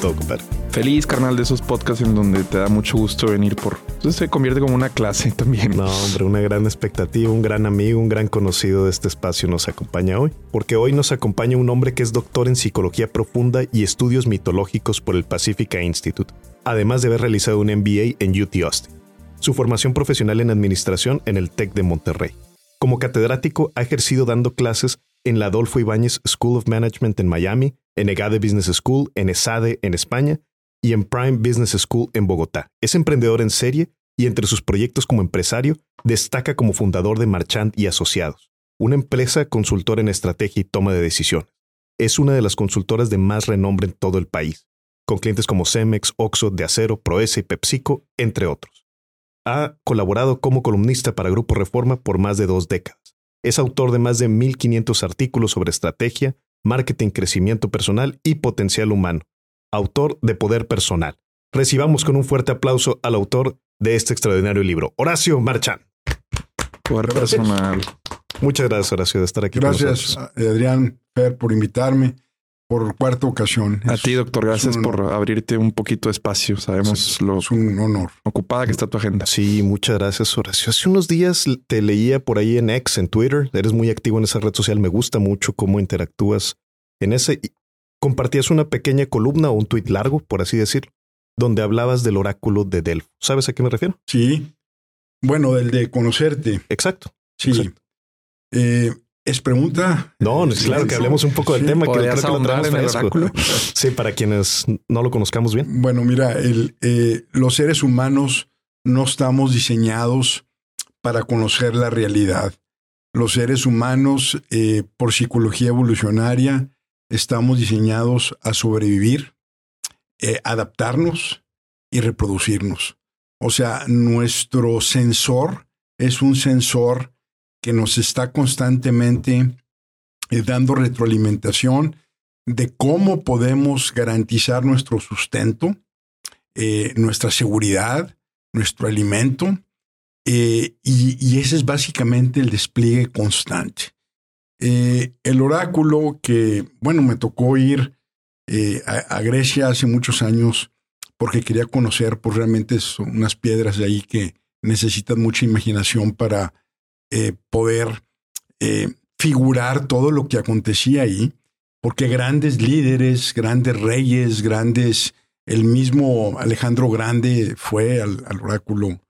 todo, compadre? Feliz, carnal, de esos podcasts en donde te da mucho gusto venir por... Entonces se convierte como una clase también. No, hombre, una gran expectativa, un gran amigo, un gran conocido de este espacio nos acompaña hoy, porque hoy nos acompaña un hombre que es doctor en psicología profunda y estudios mitológicos por el Pacifica Institute, además de haber realizado un MBA en UT Austin. Su formación profesional en administración en el TEC de Monterrey. Como catedrático ha ejercido dando clases en la Adolfo Ibáñez School of Management en Miami, en EGADE Business School, en ESADE en España y en Prime Business School en Bogotá. Es emprendedor en serie y entre sus proyectos como empresario destaca como fundador de Marchand y Asociados, una empresa consultora en estrategia y toma de decisiones. Es una de las consultoras de más renombre en todo el país, con clientes como Cemex, Oxo, De Acero, Proesa y PepsiCo, entre otros. Ha colaborado como columnista para Grupo Reforma por más de dos décadas. Es autor de más de 1.500 artículos sobre estrategia, marketing, crecimiento personal y potencial humano. Autor de Poder Personal. Recibamos con un fuerte aplauso al autor de este extraordinario libro, Horacio Marchán. Poder Personal. Muchas gracias, Horacio, de estar aquí. Gracias, Adrián Fer, por invitarme por cuarta ocasión. A ti, doctor, gracias por abrirte un poquito de espacio. Sabemos lo es un honor. ocupada que está tu agenda. Sí, muchas gracias, Horacio. Hace unos días te leía por ahí en X, en Twitter. Eres muy activo en esa red social. Me gusta mucho cómo interactúas en ese. Compartías una pequeña columna o un tuit largo, por así decirlo, donde hablabas del oráculo de Delfo. ¿Sabes a qué me refiero? Sí. Bueno, del de conocerte. Exacto. Sí. Exacto. Eh, es pregunta. No, es claro que hablemos un poco del tema que creo que lo en el oráculo? Sí, para quienes no lo conozcamos bien. Bueno, mira, el, eh, los seres humanos no estamos diseñados para conocer la realidad. Los seres humanos, eh, por psicología evolucionaria, estamos diseñados a sobrevivir, eh, adaptarnos y reproducirnos. O sea, nuestro sensor es un sensor que nos está constantemente eh, dando retroalimentación de cómo podemos garantizar nuestro sustento, eh, nuestra seguridad, nuestro alimento, eh, y, ese es básicamente el despliegue constante. El oráculo que, bueno, me tocó ir a, a, Grecia hace muchos años porque quería conocer, pues realmente son unas piedras de ahí que necesitan mucha imaginación para eh, poder eh, figurar todo lo que acontecía ahí, porque grandes líderes, grandes reyes, grandes, el mismo Alejandro Grande fue al, oráculo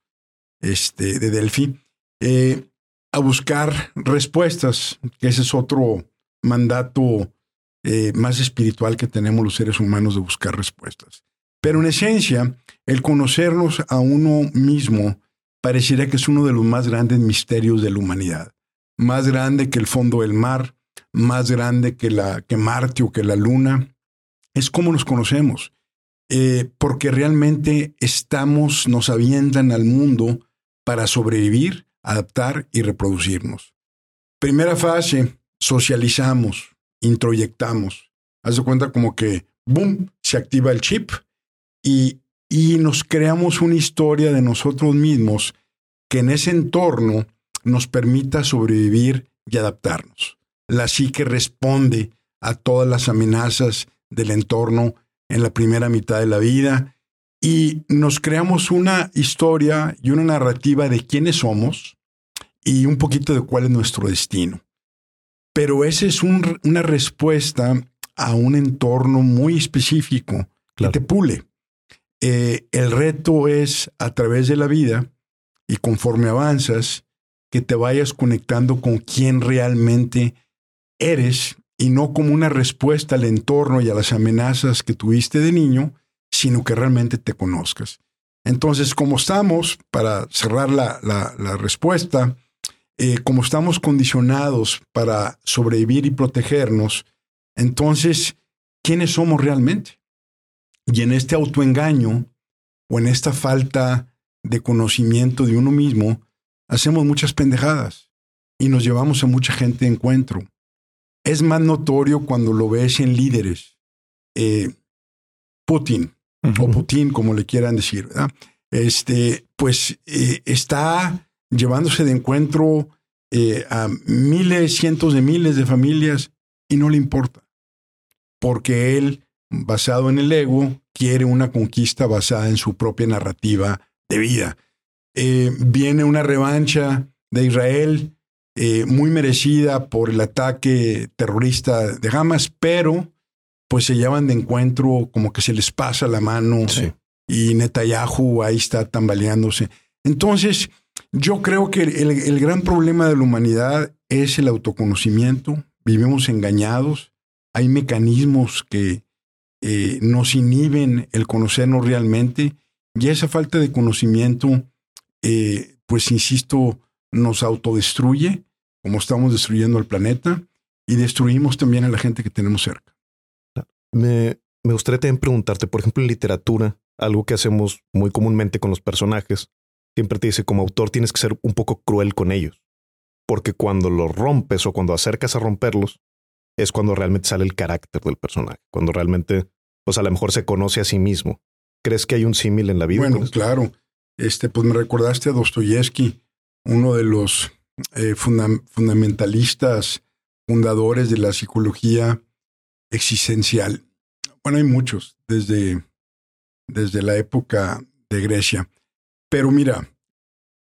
este, de Delphi, eh, a buscar respuestas, que ese es otro mandato más espiritual que tenemos los seres humanos de buscar respuestas. Pero en esencia, el conocernos a uno mismo pareciera que es uno de los más grandes misterios de la humanidad. Más grande que el fondo del mar, más grande que, la, que Marte o que la Luna. Es como nos conocemos. Eh, porque realmente estamos, nos avientan al mundo para sobrevivir, adaptar y reproducirnos. Primera fase, socializamos, introyectamos. Haz de cuenta como que, boom, se activa el chip y, y nos creamos una historia de nosotros mismos que en ese entorno nos permita sobrevivir y adaptarnos. La psique responde a todas las amenazas del entorno en la primera mitad de la vida y nos creamos una historia y una narrativa de quiénes somos y un poquito de cuál es nuestro destino. Pero esa es un, una respuesta a un entorno muy específico claro. que te pule. Eh, el reto es a través de la vida y conforme avanzas, que te vayas conectando con quién realmente eres y no como una respuesta al entorno y a las amenazas que tuviste de niño, sino que realmente te conozcas. Entonces, como estamos, para cerrar la, la, respuesta, eh, como estamos condicionados para sobrevivir y protegernos, entonces, ¿quiénes somos realmente? Y en este autoengaño o en esta falta de conocimiento de uno mismo, hacemos muchas pendejadas y nos llevamos a mucha gente de encuentro. Es más notorio cuando lo ves en líderes. Eh, Putin, uh -huh. o Putin, como le quieran decir, ¿verdad? Este, pues eh, está llevándose de encuentro eh, a miles, cientos de miles de familias y no le importa, porque él basado en el ego, quiere una conquista basada en su propia narrativa de vida. Eh, viene una revancha de Israel eh, muy merecida por el ataque terrorista de Hamas, pero pues se llevan de encuentro como que se les pasa la mano y Netanyahu ahí está tambaleándose. Entonces, yo creo que el, gran problema de la humanidad es el autoconocimiento. Vivimos engañados. Hay mecanismos que eh, nos inhiben el conocernos realmente y esa falta de conocimiento, eh, pues insisto, nos autodestruye, como estamos destruyendo el planeta, y destruimos también a la gente que tenemos cerca. Me, me gustaría también preguntarte, por ejemplo, en literatura, algo que hacemos muy comúnmente con los personajes, siempre te dice como autor tienes que ser un poco cruel con ellos, porque cuando los rompes o cuando acercas a romperlos, es cuando realmente sale el carácter del personaje, cuando realmente, pues a lo mejor se conoce a sí mismo. ¿Crees que hay un símil en la vida? Bueno, claro. Este, pues me recordaste a Dostoyevsky, uno de los eh, fundamentalistas, fundadores de la psicología existencial. Bueno, hay muchos desde, desde la época de Grecia. Pero mira,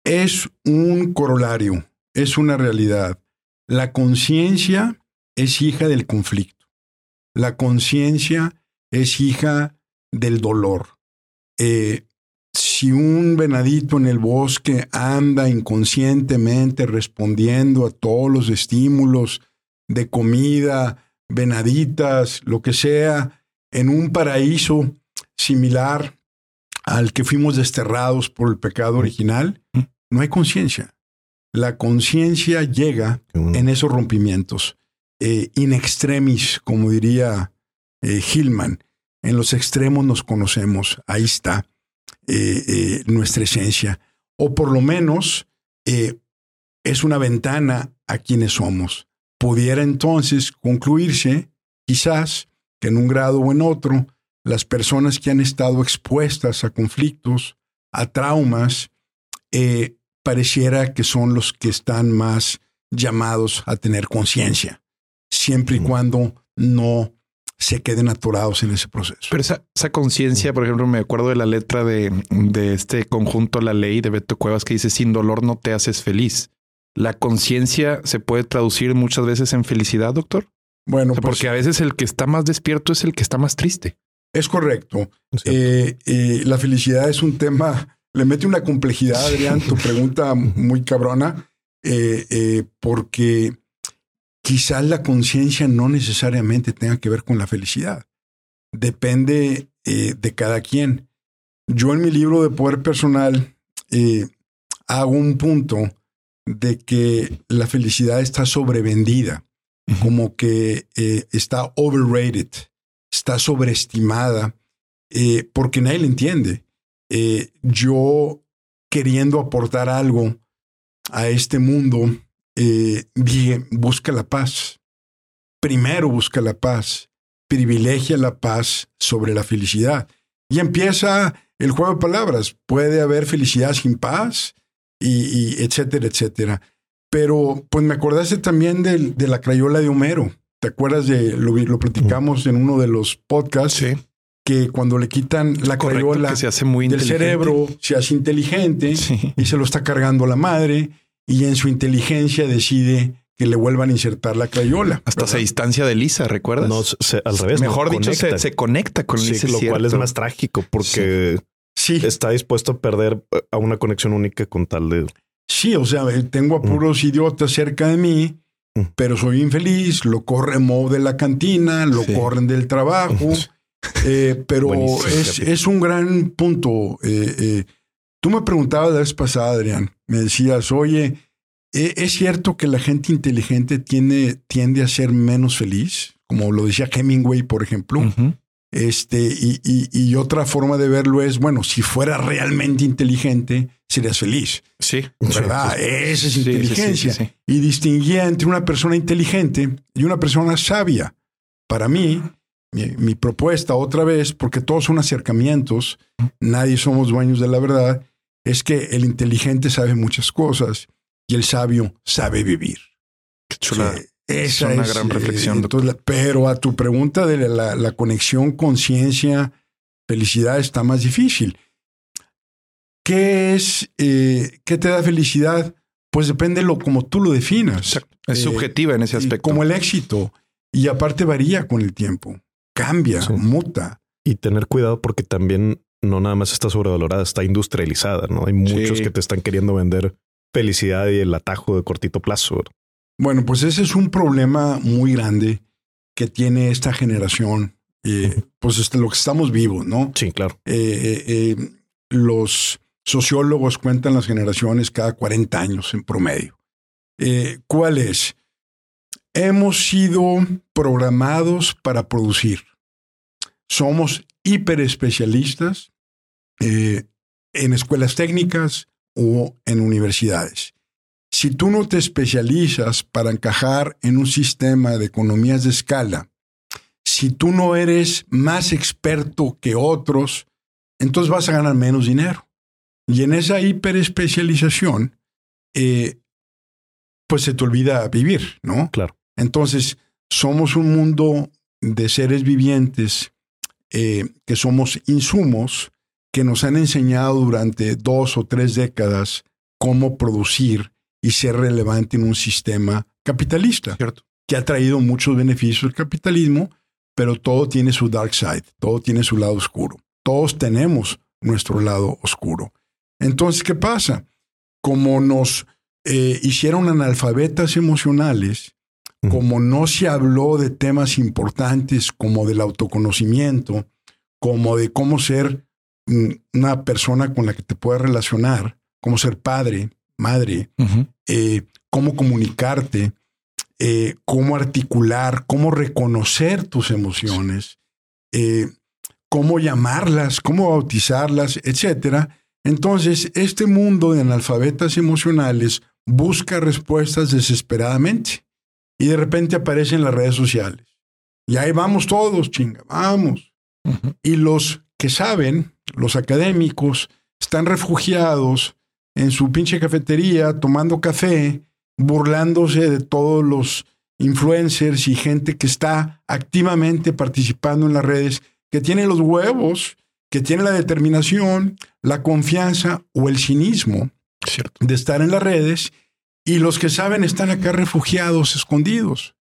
es un corolario, es una realidad. La conciencia es hija del conflicto. La conciencia es hija del dolor. Eh, si un venadito en el bosque anda inconscientemente respondiendo a todos los estímulos de comida, venaditas, lo que sea, en un paraíso similar al que fuimos desterrados por el pecado original, no hay conciencia. La conciencia llega en esos rompimientos, eh, in extremis, como diría eh, Hillman. En los extremos nos conocemos, ahí está eh, nuestra esencia. O por lo menos es una ventana a quienes somos. Pudiera entonces concluirse, quizás, que en un grado o en otro, las personas que han estado expuestas a conflictos, a traumas, eh, pareciera que son los que están más llamados a tener conciencia, siempre y cuando no se queden atorados en ese proceso. Pero esa, conciencia, por ejemplo, me acuerdo de la letra de, de, este conjunto La Ley de Beto Cuevas que dice, sin dolor no te haces feliz. ¿La conciencia se puede traducir muchas veces en felicidad, doctor? Bueno, pues porque a veces el que está más despierto es el que está más triste. Es correcto. Eh, eh, la felicidad es un tema, le mete una complejidad, Adrián, tu pregunta muy cabrona, eh, porque quizás la conciencia no necesariamente tenga que ver con la felicidad. Depende de cada quien. Yo en mi libro de poder personal hago un punto de que la felicidad está sobrevendida como que eh, está overrated, está sobreestimada, eh, porque nadie le entiende. Eh, yo queriendo aportar algo a este mundo, dije, busca la paz. Primero busca la paz, privilegia la paz sobre la felicidad. Y empieza el juego de palabras. Puede haber felicidad sin paz, y etcétera, etcétera. Pero pues me acordaste también de, de la crayola de Homero. ¿Te acuerdas de lo, lo platicamos en uno de los podcasts? Sí. Que cuando le quitan la crayola se hace muy del cerebro, se hace inteligente y se lo está cargando la madre y en su inteligencia decide que le vuelvan a insertar la crayola. Hasta se distancia de Lisa, ¿recuerdas? No, al revés. Mejor dicho, se, conecta con Lisa. lo cual es más trágico porque sí. está dispuesto a perder a una conexión única con tal de Sí, o sea, tengo a mm. puros idiotas cerca de mí, mm. pero soy infeliz, lo corren de la cantina, lo corren del trabajo, eh, pero es, un gran punto. Eh, eh, tú me preguntabas la vez pasada, Adrián, me decías, oye, ¿es cierto que la gente inteligente tiende, tiende a ser menos feliz? Como lo decía Hemingway, por ejemplo. Este, y, y, otra forma de verlo es, bueno, si fuera realmente inteligente, serías feliz. Sí. ¿Verdad? Esa es inteligencia. y distinguía entre una persona inteligente y una persona sabia. Para mí, mi, propuesta otra vez, porque todos son acercamientos, nadie somos dueños de la verdad, es que el inteligente sabe muchas cosas y el sabio sabe vivir. Qué chula. Esa es una es, gran eh, reflexión. entonces, la- pero a tu pregunta de la, la conexión conciencia, felicidad está más difícil. ¿Qué es, eh, qué te da felicidad? Pues depende lo como tú lo definas. Exacto. Es Eh, subjetiva en ese aspecto. Como el éxito. Y aparte varía con el tiempo. Cambia, Sí. muta. Y tener cuidado porque también no nada más está sobrevalorada, está industrializada, ¿no? Hay muchos Sí. que te están queriendo vender felicidad y el atajo de cortito plazo. Bueno, pues ese es un problema muy grande que tiene esta generación. eh, pues este, lo que estamos vivos, ¿no? Sí, claro. Eh, eh, los sociólogos cuentan las generaciones cada 40 años en promedio. ¿Cuál es? Hemos sido programados para producir. Somos hiperespecialistas eh, en escuelas técnicas o en universidades. Si tú no te especializas para encajar en un sistema de economías de escala, si tú no eres más experto que otros, entonces vas a ganar menos dinero. Y en esa hiperespecialización, eh, pues se te olvida vivir, ¿no? Claro. Entonces, somos un mundo de seres vivientes eh, que somos insumos que nos han enseñado durante dos o tres décadas cómo producir y ser relevante en un sistema capitalista Cierto. que ha traído muchos beneficios el capitalismo, pero todo tiene su dark side, todo tiene su lado oscuro. Todos tenemos nuestro lado oscuro. Entonces, ¿qué pasa? Como nos eh, hicieron analfabetas emocionales, Como no se habló de temas importantes como del autoconocimiento, como de cómo ser mm, una persona con la que te puedes relacionar, cómo ser padre, madre, eh, cómo comunicarte, eh, cómo articular, cómo reconocer tus emociones, eh, cómo llamarlas, cómo bautizarlas, etcétera. Entonces, este mundo de analfabetas emocionales busca respuestas desesperadamente y de repente aparecen las redes sociales. Y ahí vamos todos, chinga, vamos. Y los que saben, los académicos, están refugiados en su pinche cafetería tomando café, burlándose de todos los influencers y gente que está activamente participando en las redes, que tiene los huevos, que tiene la determinación, la confianza o el cinismo Cierto. de estar en las redes y los que saben están acá refugiados, escondidos.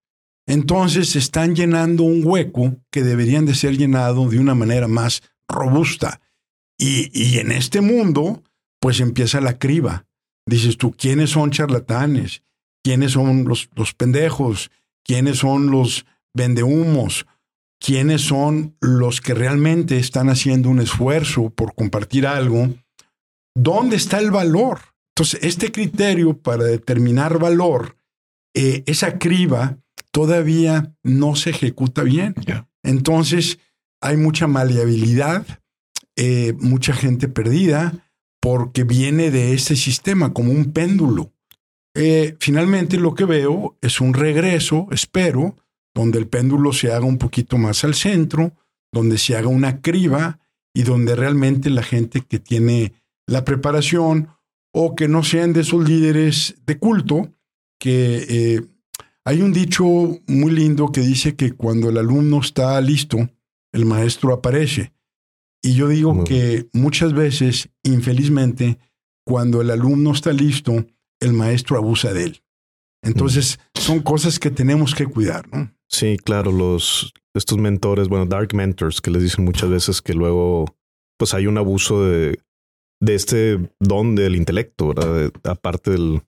Entonces están llenando un hueco que deberían de ser llenado de una manera más robusta. Y, y en este mundo, pues empieza la criba. Dices tú, ¿quiénes son charlatanes? ¿Quiénes son los, los pendejos? ¿Quiénes son los vendehumos? ¿Quiénes son los que realmente están haciendo un esfuerzo por compartir algo? ¿Dónde está el valor? Entonces, este criterio para determinar valor, eh, esa criba, todavía no se ejecuta bien. Entonces, hay mucha maleabilidad, eh, mucha gente perdida, porque viene de este sistema como un péndulo. Eh, finalmente, lo que veo es un regreso, espero, donde el péndulo se haga un poquito más al centro, donde se haga una criba y donde realmente la gente que tiene la preparación o que no sean de esos líderes de culto, que eh, hay un dicho muy lindo que dice que cuando el alumno está listo, el maestro aparece. Y yo digo que muchas veces, infelizmente, cuando el alumno está listo, el maestro abusa de él. Entonces, son cosas que tenemos que cuidar, ¿no? Sí, claro, los estos mentores, bueno, dark mentors que les dicen muchas veces que luego pues hay un abuso de, de este don del intelecto, ¿verdad? De- aparte del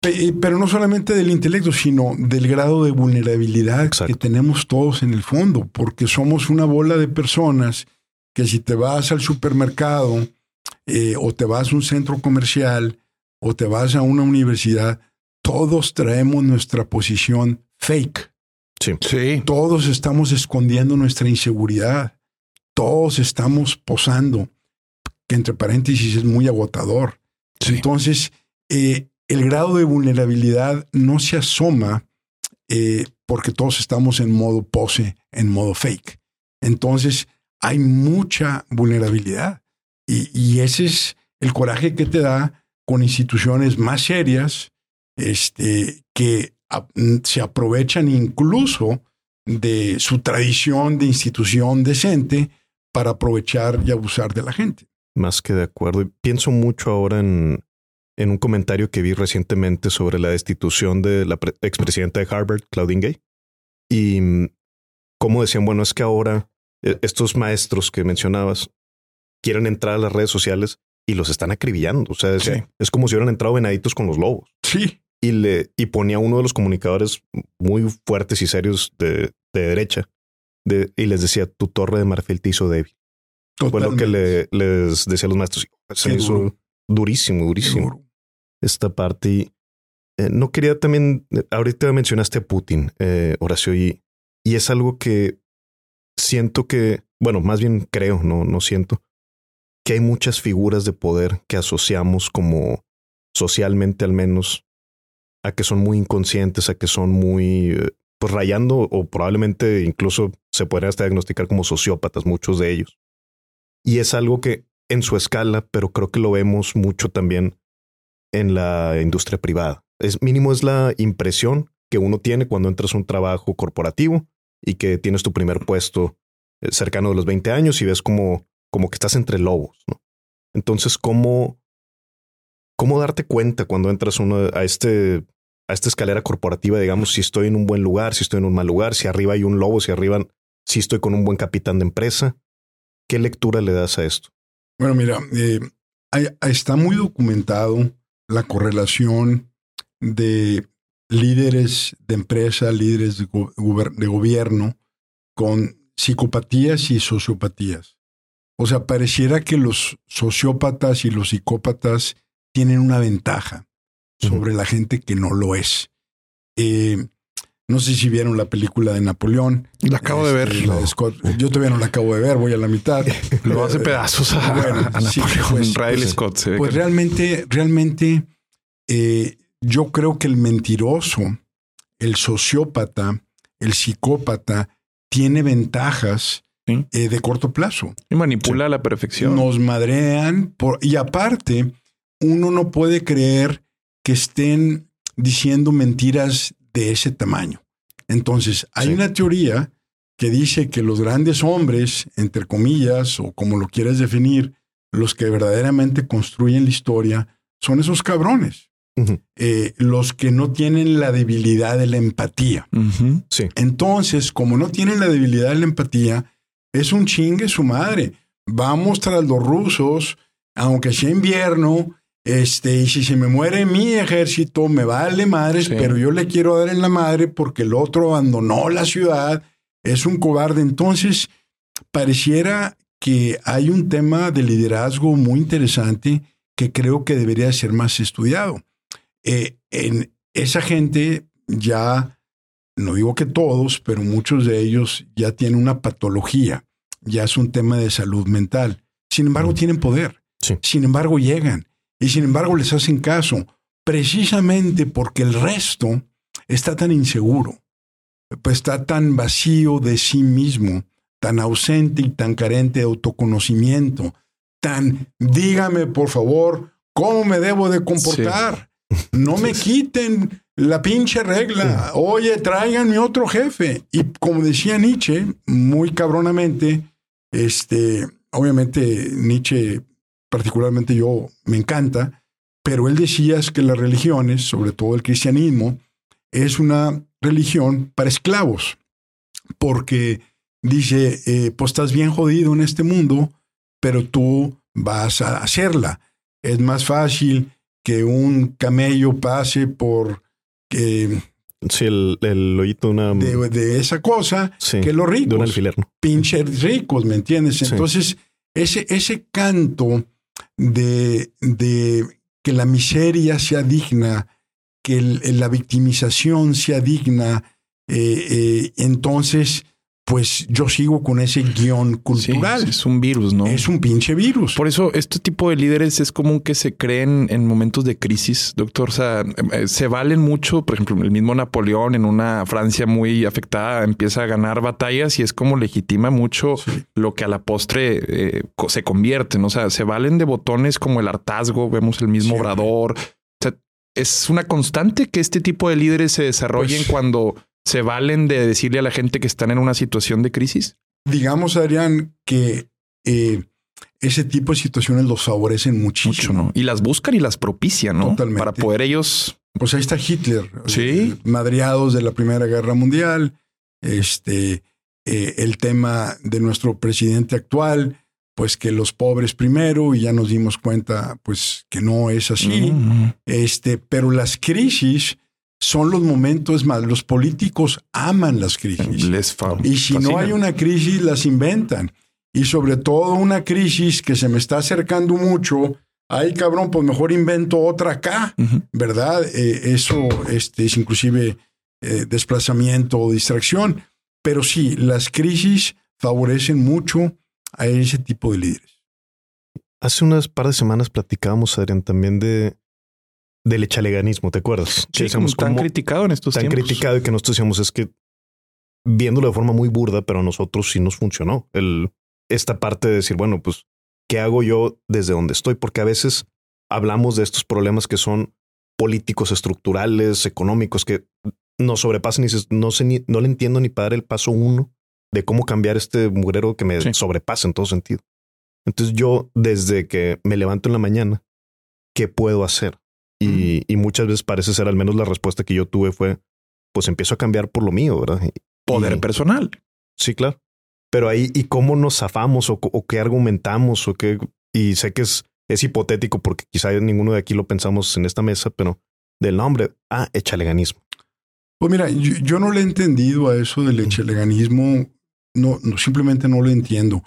Pe- Pero no solamente del intelecto, sino del grado de vulnerabilidad Exacto. que tenemos todos en el fondo, porque somos una bola de personas que si te vas al supermercado eh, o te vas a un centro comercial o te vas a una universidad, todos traemos nuestra posición fake. Sí. Todos estamos escondiendo nuestra inseguridad. Todos estamos posando, que entre paréntesis es muy agotador. Sí. Entonces, eh, el grado de vulnerabilidad no se asoma eh, porque todos estamos en modo pose, en modo fake. Entonces, hay mucha vulnerabilidad. Y, y ese es el coraje que te da con instituciones más serias, este, que se aprovechan incluso de su tradición de institución decente para aprovechar y abusar de la gente. Más que de acuerdo. pienso mucho ahora en, en un comentario que vi recientemente sobre la destitución de la expresidenta de Harvard, Claudine Gay. Y mm, como decían, bueno, es que ahora e, estos maestros que mencionabas quieren entrar a las redes sociales y los están acribillando. O sea, es, como si hubieran entrado venaditos con los lobos. Sí. Y le y ponía uno de los comunicadores muy fuertes y serios de, derecha de, y les decía: Tu torre de marfil te hizo débil. Fue lo que le, les decía a los maestros. Se hizo durísimo, durísimo. Esta parte. Y, eh, no quería también. Ahorita mencionaste a Putin, eh, Horacio, y, y es algo que siento que, bueno, más bien creo, no, no siento, que hay muchas figuras de poder que asociamos como socialmente al menos a que son muy inconscientes, a que son muy eh, pues rayando o probablemente incluso se podrían hasta diagnosticar como sociópatas, muchos de ellos. Y es algo que en su escala, pero creo que lo vemos mucho también en la industria privada. Es mínimo es la impresión que uno tiene cuando entras a un trabajo corporativo y que tienes tu primer puesto eh, cercano de los 20 años y ves como, como que estás entre lobos. ¿no? Entonces, ¿cómo, ¿cómo darte cuenta cuando entras uno a, este, a esta escalera corporativa, digamos, si estoy en un buen lugar, si estoy en un mal lugar, si arriba hay un lobo, si arriba, si estoy con un buen capitán de empresa? ¿Qué lectura le das a esto? Bueno, mira, eh, está muy documentado la correlación de líderes de empresa, líderes de, gobierno con psicopatías y sociopatías. O sea, pareciera que los sociópatas y los psicópatas tienen una ventaja sobre la gente que no lo es. Eh, no sé si vieron la película de Napoleón. La acabo de ver. Este, yo todavía no la acabo de ver, voy a la mitad. lo hace pedazos a, Napoleón. Pues, pues, Scott. pues realmente, realmente eh, yo creo que el mentiroso, el sociópata, el psicópata, tiene ventajas eh, de corto plazo. Y manipula a la perfección. Nos madrean por, y aparte, uno no puede creer que estén diciendo mentiras de ese tamaño. Entonces, hay una teoría que dice que los grandes hombres, entre comillas, o como lo quieras definir, los que verdaderamente construyen la historia, son esos cabrones. Eh, los que no tienen la debilidad de la empatía. sí. Entonces, como no tienen la debilidad de la empatía, es un chingue su madre. Vamos tras los rusos, aunque sea invierno, este, y si se me muere mi ejército, me vale madres, pero yo le quiero dar en la madre porque el otro abandonó la ciudad, es un cobarde. Entonces, pareciera que hay un tema de liderazgo muy interesante que creo que debería ser más estudiado. Eh, en esa gente ya, no digo que todos, pero muchos de ellos ya tienen una patología, ya es un tema de salud mental. Sin embargo, tienen poder. Sin embargo, llegan. Y sin embargo, les hacen caso, precisamente porque el resto está tan inseguro, pues está tan vacío de sí mismo, tan ausente y tan carente de autoconocimiento, tan, dígame por favor, ¿cómo me debo de comportar? No me quiten la pinche regla. Oye, tráiganme otro jefe. Y como decía Nietzsche, muy cabronamente, este, obviamente Nietzsche, particularmente yo, me encanta, pero él decía que las religiones, sobre todo el cristianismo, es una religión para esclavos, porque dice, eh, pues estás bien jodido en este mundo, pero tú vas a hacerla. Es más fácil que un camello pase por que sí, el, el hoyito una, de, esa cosa que los ricos. De un alfiler. Pinches ricos, ¿me entiendes? Entonces, ese, ese canto de, de que la miseria sea digna, que la victimización sea digna, eh, eh, entonces pues yo sigo con ese guion cultural. es un virus, ¿no? Es un pinche virus. Por eso este tipo de líderes es común que se creen en momentos de crisis, doctor. O sea, eh, se valen mucho, por ejemplo, el mismo Napoleón en una Francia muy afectada empieza a ganar batallas y es como legitima mucho lo que a la postre eh, se convierte. ¿no? O sea, se valen de botones como el hartazgo, vemos el mismo obrador. es una constante que este tipo de líderes se desarrollen Pues- cuando se valen de decirle a la gente que están en una situación de crisis. Digamos, Adrián, que eh, ese tipo de situaciones los favorecen Mucho, muchísimo. ¿no? Y las buscan y las propician, ¿no? Totalmente. Para poder ellos. Pues ahí está Hitler, Sí. eh, madreados de la Primera Guerra Mundial, este, eh, el tema de nuestro presidente actual, pues que los pobres primero, y ya nos dimos cuenta, pues que no es así. Mm, Este, pero las crisis son los momentos más. Los políticos aman las crisis. les Y si no hay una crisis, las inventan. Y sobre todo una crisis que se me está acercando mucho. Ay, cabrón, pues mejor invento otra acá. ¿verdad? Eh, eso este, es inclusive eh, desplazamiento o distracción. Pero sí, las crisis favorecen mucho a ese tipo de líderes. Hace unas par de semanas platicábamos, Adrián, también de del echaleganismo, ¿te acuerdas? Sí, como tan criticado en estos tan tiempos. criticado y que nosotros decíamos es que viéndolo de forma muy burda, pero a nosotros sí nos funcionó. El, esta parte de decir, bueno, pues, ¿qué hago yo desde donde estoy? Porque a veces hablamos de estos problemas que son políticos, estructurales, económicos, que nos sobrepasan y dices, no sé ni, no le entiendo ni para dar el paso uno de cómo cambiar este mugrero que me Sí. sobrepasa en todo sentido. Entonces yo, desde que me levanto en la mañana, ¿qué puedo hacer? Y, y muchas veces parece ser, al menos la respuesta que yo tuve fue, pues empiezo a cambiar por lo mío, ¿verdad? Y- Poder y- personal. Sí, claro. Pero ahí, ¿y cómo nos zafamos o, o qué argumentamos o qué? Y sé que es, es hipotético porque quizá ninguno de aquí lo pensamos en esta mesa, pero del nombre, ah, echaleganismo. Pues mira, yo, yo no le he entendido a eso del echeleganismo, no, no simplemente no lo entiendo.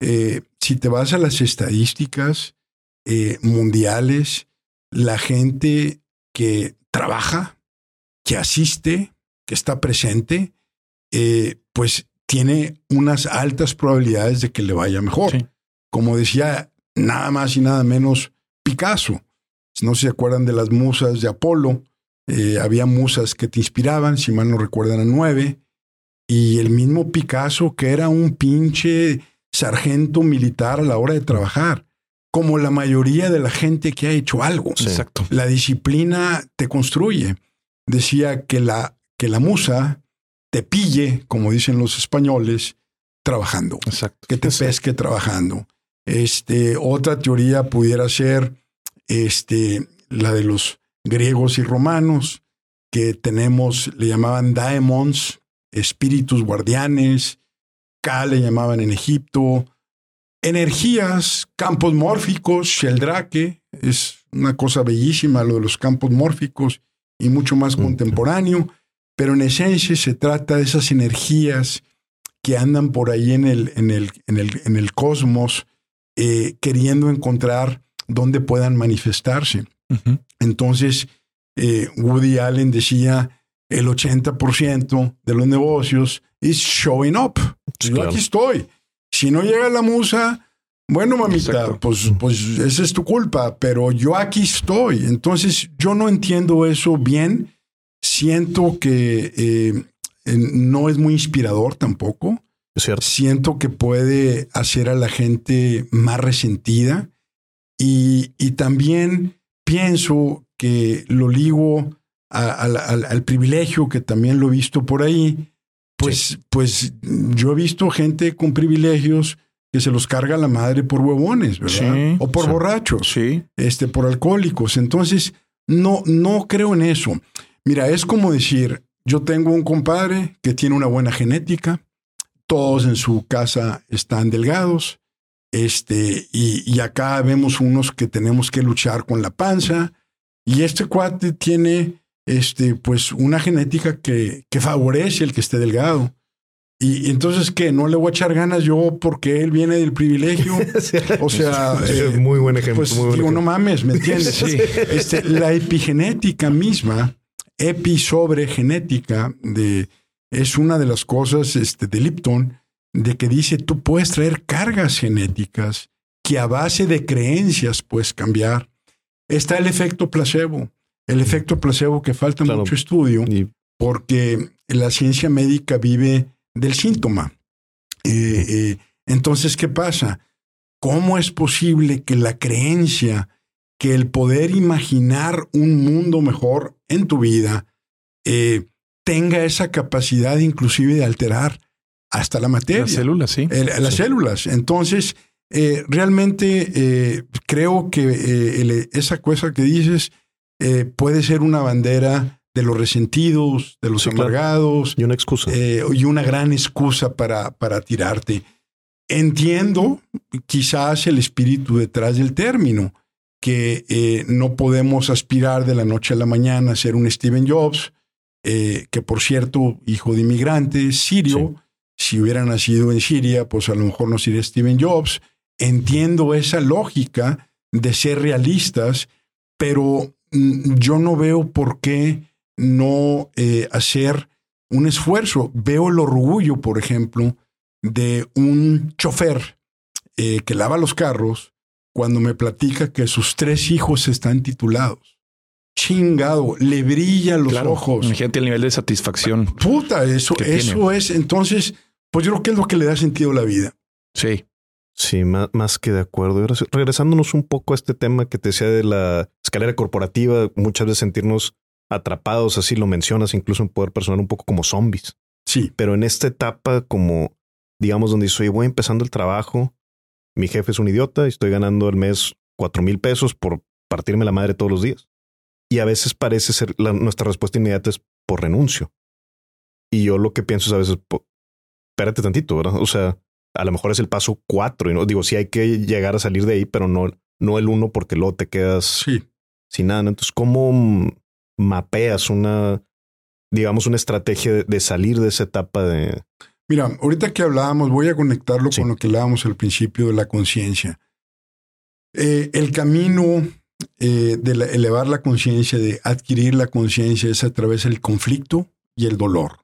Eh, si te vas a las estadísticas eh, mundiales, la gente que trabaja, que asiste, que está presente, eh, pues tiene unas altas probabilidades de que le vaya mejor. Sí. Como decía nada más y nada menos Picasso. No se acuerdan de las musas de Apolo, eh, había musas que te inspiraban, si mal no recuerdan, a nueve. Y el mismo Picasso, que era un pinche sargento militar a la hora de trabajar, como la mayoría de la gente que ha hecho algo. Sí. Exacto. La disciplina te construye. Decía que la, que la musa te pille, como dicen los españoles, trabajando Exacto. que te pesque trabajando. Este, otra teoría pudiera ser este, la de los griegos y romanos, que tenemos, le llamaban daemons, espíritus guardianes, Ka le llamaban en Egipto, energías, campos mórficos, Sheldrake, es una cosa bellísima lo de los campos mórficos y mucho más Mm. contemporáneo, pero en esencia se trata de esas energías que andan por ahí en el, en el, en el, en el cosmos, eh, queriendo encontrar dónde puedan manifestarse. Entonces, eh, Woody Allen decía, el 80% de los negocios es showing up. Yo aquí estoy. Si no llega la musa, bueno, mamita, Exacto. pues, pues esa es tu culpa, pero yo aquí estoy. Entonces, yo no entiendo eso bien. Siento que eh, no es muy inspirador tampoco. Es cierto. Siento que puede hacer a la gente más resentida y, y también pienso que lo ligo a- a al privilegio que también lo he visto por ahí. Pues, pues yo he visto gente con privilegios que se los carga la madre por huevones, ¿verdad? Sí, o por sí. borrachos Sí. este, por alcohólicos. Entonces, no, no creo en eso. Mira, es como decir, yo tengo un compadre que tiene una buena genética, todos en su casa están delgados, este, y, y acá vemos unos que tenemos que luchar con la panza, y este cuate tiene, este, pues, una genética que, que favorece el que esté delgado. Y, y entonces, ¿qué? ¿No le voy a echar ganas yo porque él viene del privilegio? O sea, eh, muy buen ejemplo. pues muy buen digo, no mames, ¿me entiendes? Sí. Este, la epigenética misma, epi sobre genética, de, es una de las cosas este, de Lipton, de que dice tú puedes traer cargas genéticas que a base de creencias puedes cambiar. Está el efecto placebo, el efecto placebo que falta Claro. mucho estudio porque la ciencia médica vive del síntoma. Eh, eh, entonces, ¿qué pasa? ¿Cómo es posible que la creencia que el poder imaginar un mundo mejor en tu vida eh, tenga esa capacidad inclusive de alterar hasta la materia. Las células, sí. las células. Entonces, realmente creo que esa cosa que dices puede ser una bandera de los resentidos, de los amargados. Y una excusa. y una gran excusa para, para tirarte. Entiendo quizás el espíritu detrás del término, que eh, no podemos aspirar de la noche a la mañana a ser un Steven Jobs, eh, que por cierto, hijo de inmigrantes, sirio, si hubiera nacido en Siria, pues a lo mejor no sería Steven Jobs. Entiendo esa lógica de ser realistas, pero yo no veo por qué no eh, hacer un esfuerzo. Veo el orgullo, por ejemplo, de un chofer eh, que lava los carros cuando me platica que sus tres hijos están titulados. Chingado, le brillan los ojos. Imagínate el nivel de satisfacción. Puta, eso, eso es. Entonces, pues yo creo que es lo que le da sentido a la vida. Sí. Sí, más, más, que de acuerdo. Regresándonos un poco a este tema que te decía de la escalera corporativa, muchas veces sentirnos atrapados, así lo mencionas, incluso en poder personal un poco como zombies. Sí. Pero en esta etapa como digamos, donde soy, voy empezando el trabajo, mi jefe es un idiota y estoy ganando al mes cuatro mil pesos por partirme la madre todos los días. Y a veces parece ser la, nuestra respuesta inmediata es por renuncio. Y yo lo que pienso es a veces, espérate tantito, ¿verdad? O sea, a lo mejor es el paso cuatro y no digo, sí hay que llegar a salir de ahí, pero no, no el uno porque luego te quedas sin nada. Entonces, ¿cómo mapeas una, digamos, una estrategia de salir de esa etapa de, Mira, ahorita que hablábamos, voy a conectarlo con lo que hablábamos al principio de la conciencia. Eh, el camino eh, de elevar la conciencia, de adquirir la conciencia, es a través del conflicto y el dolor.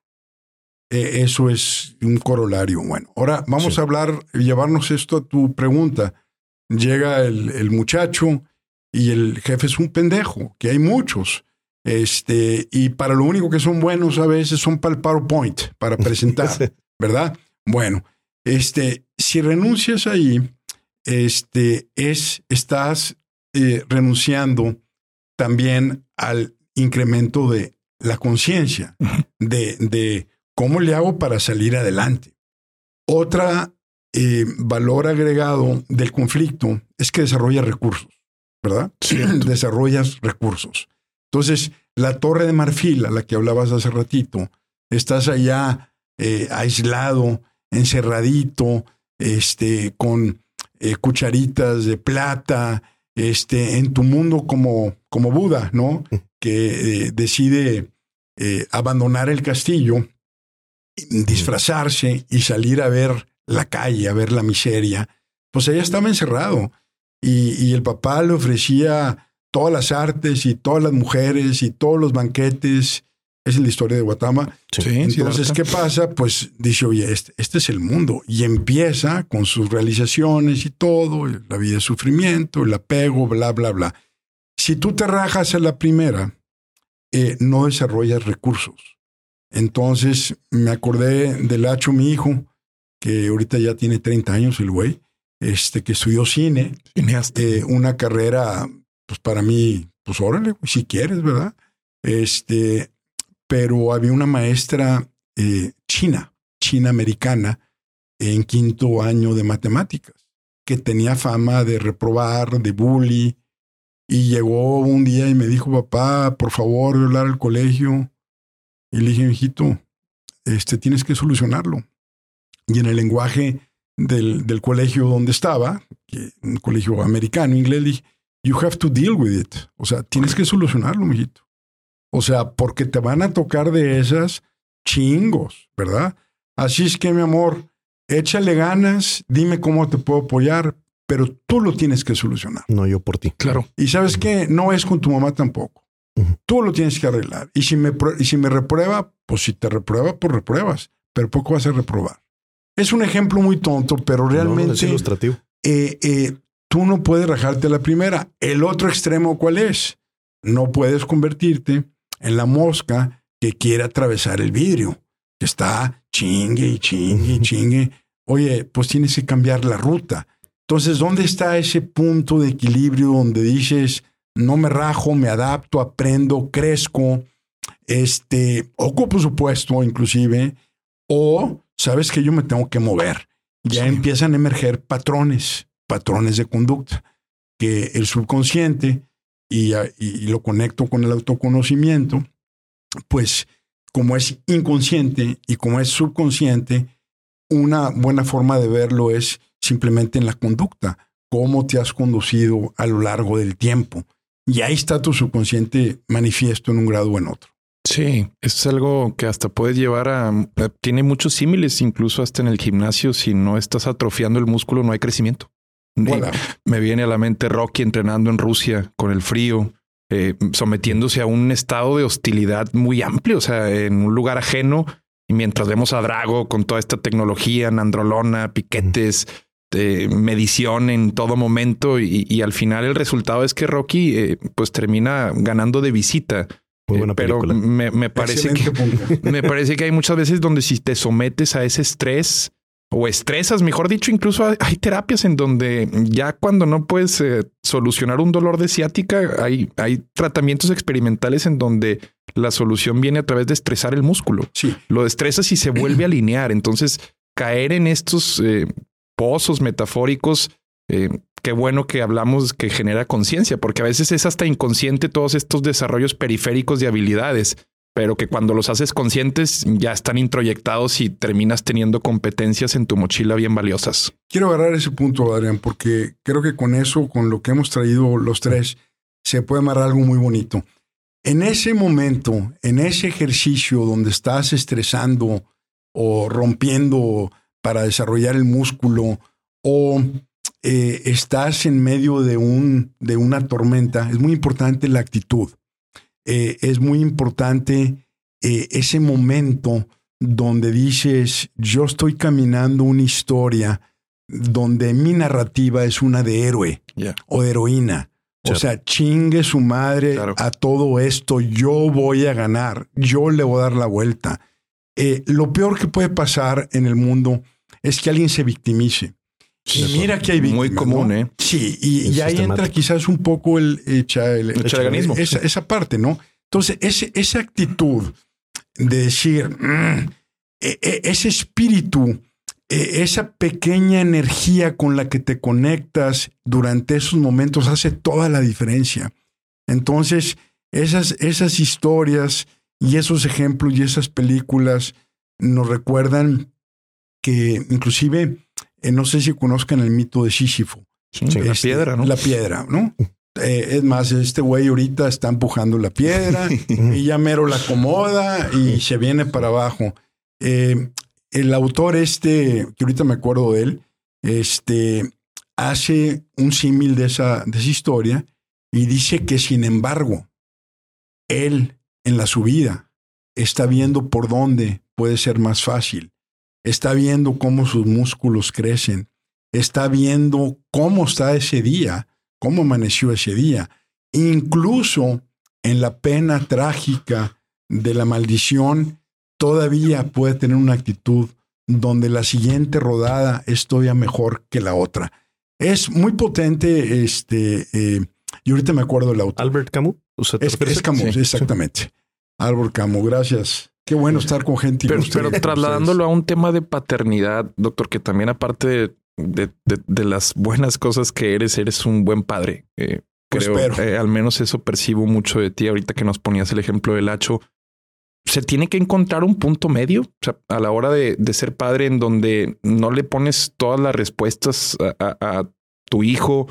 Eh, eso es un corolario. Bueno, ahora vamos a hablar, llevarnos esto a tu pregunta. Llega el, el, muchacho y el jefe es un pendejo, que hay muchos. Este, y para lo único que son buenos a veces son para el PowerPoint, para presentar. ¿verdad? Bueno, este, si renuncias ahí, este, es, estás eh, renunciando también al incremento de la conciencia, de, de, cómo le hago para salir adelante. Otra eh, valor agregado del conflicto es que desarrolla recursos, ¿verdad? Desarrollas recursos. Entonces, la torre de marfil a la que hablabas hace ratito, estás allá eh, aislado, encerradito, este, con eh, cucharitas de plata, este, en tu mundo como, como Buda, ¿no? Mm. Que eh, decide abandonar el castillo, disfrazarse y salir a ver la calle, a ver la miseria. Pues ella estaba encerrado y, y el papá le ofrecía todas las artes y todas las mujeres y todos los banquetes es la historia de Guatama. Entonces, ¿qué pasa? Pues dice, oye, este, este, es el mundo. Y empieza con sus realizaciones y todo, la vida de sufrimiento, el apego, bla, bla, bla. Si tú te rajas a la primera, eh, no desarrollas recursos. Entonces, me acordé del Hacho, mi hijo, que ahorita ya tiene 30 años, el güey, este, que estudió cine. Eh, una carrera, pues para mí, pues órale, si quieres, ¿verdad? Este, pero había una maestra eh, china, china americana, en quinto año de matemáticas, que tenía fama de reprobar, de bully, y llegó un día y me dijo, papá, por favor, voy a hablar al colegio. Y le dije, hijito, este, tienes que solucionarlo. Y en el lenguaje del, del colegio donde estaba, que, un colegio americano, inglés, le dije, you have to deal with it. O sea, tienes que solucionarlo, mijito. O sea, porque te van a tocar de esas chingos, ¿verdad? Así es que, mi amor, échale ganas, dime cómo te puedo apoyar, pero tú lo tienes que solucionar. No yo por ti. Claro. Y sabes qué, no es con tu mamá tampoco. Tú lo tienes que arreglar. Y si, me, y si me reprueba, pues si te reprueba, pues repruebas, pero poco vas a reprobar. Es un ejemplo muy tonto, pero realmente... No, es ilustrativo. Eh, eh, tú no puedes rajarte la primera. El otro extremo, ¿cuál es? No puedes convertirte en la mosca que quiere atravesar el vidrio, que está chingue y chingue y chingue. Oye, pues tienes que cambiar la ruta. Entonces, ¿dónde está ese punto de equilibrio donde dices, no me rajo, me adapto, aprendo, crezco, este, ocupo su puesto inclusive, o sabes que yo me tengo que mover? Ya empiezan a emerger patrones, patrones de conducta, que el subconsciente, y, y lo conecto con el autoconocimiento, pues como es inconsciente y como es subconsciente, una buena forma de verlo es simplemente en la conducta, cómo te has conducido a lo largo del tiempo. Y ahí está tu subconsciente manifiesto en un grado o en otro. Sí, es algo que hasta puedes llevar a... Tiene muchos símiles, incluso hasta en el gimnasio, si no estás atrofiando el músculo, no hay crecimiento. Me viene a la mente Rocky entrenando en Rusia con el frío, eh, sometiéndose a un estado de hostilidad muy amplio, o sea, en un lugar ajeno. Y mientras vemos a Drago con toda esta tecnología, nandrolona, piquetes, medición en todo momento, y, al final el resultado es que Rocky eh, pues termina ganando de visita. Muy buena eh, pero me, parece que me parece que hay muchas veces donde si te sometes a ese estrés, o estresas, mejor dicho, incluso hay, terapias en donde ya cuando no puedes eh, solucionar un dolor de ciática, hay, hay tratamientos experimentales en donde la solución viene a través de estresar el músculo. Sí. Lo estresas y se vuelve a alinear. Entonces, caer en estos eh, pozos metafóricos, eh, qué bueno que hablamos que genera conciencia, porque a veces es hasta inconsciente todos estos desarrollos periféricos de habilidades pero que cuando los haces conscientes ya están introyectados y terminas teniendo competencias en tu mochila bien valiosas. Quiero agarrar ese punto, Adrián, porque creo que con eso, con lo que hemos traído los tres, se puede amarrar algo muy bonito. En ese momento, en ese ejercicio donde estás estresando o rompiendo para desarrollar el músculo o eh, estás en medio de, un, de una tormenta, es muy importante la actitud. Eh, es muy importante eh, ese momento donde dices, yo estoy caminando una historia donde mi narrativa es una de héroe o de heroína. O sea, chingue su madre a todo esto, yo voy a ganar, yo le voy a dar la vuelta. Eh, lo peor que puede pasar en el mundo es que alguien se victimice. Y mira que hay Muy común, ¿eh? Sí, y, ahí entra quizás un poco el, echa, el, esa, esa, parte, ¿no? Entonces, ese, esa actitud de decir, mm, e, e, ese espíritu, e, esa pequeña energía con la que te conectas durante esos momentos hace toda la diferencia. Entonces, esas, esas historias y esos ejemplos y esas películas nos recuerdan que inclusive eh, no sé si conozcan el mito de Sísifo. la este, piedra, ¿no? La piedra, ¿no? Eh, es más, este güey ahorita está empujando la piedra y ya mero la acomoda y se viene para abajo. Eh, el autor este, que ahorita me acuerdo de él, este, hace un símil de esa, de esa historia y dice que sin embargo, él en la subida está viendo por dónde puede ser más fácil está viendo cómo sus músculos crecen, está viendo cómo está ese día, cómo amaneció ese día. Incluso en la pena trágica de la maldición, todavía puede tener una actitud donde la siguiente rodada es todavía mejor que la otra. Es muy potente, este, eh, y ahorita me acuerdo del autor. Albert Camus. Es, Camus, exactamente. Albert Camus, gracias. Qué bueno estar con gente. Pero, pero trasladándolo a un tema de paternidad, doctor, que también aparte de, de, las buenas cosas que eres, eres un buen padre. Eh, pues creo, eh, al menos eso percibo mucho de ti ahorita que nos ponías el ejemplo del hacho. Se tiene que encontrar un punto medio o sea, a la hora de, ser padre en donde no le pones todas las respuestas a, a tu hijo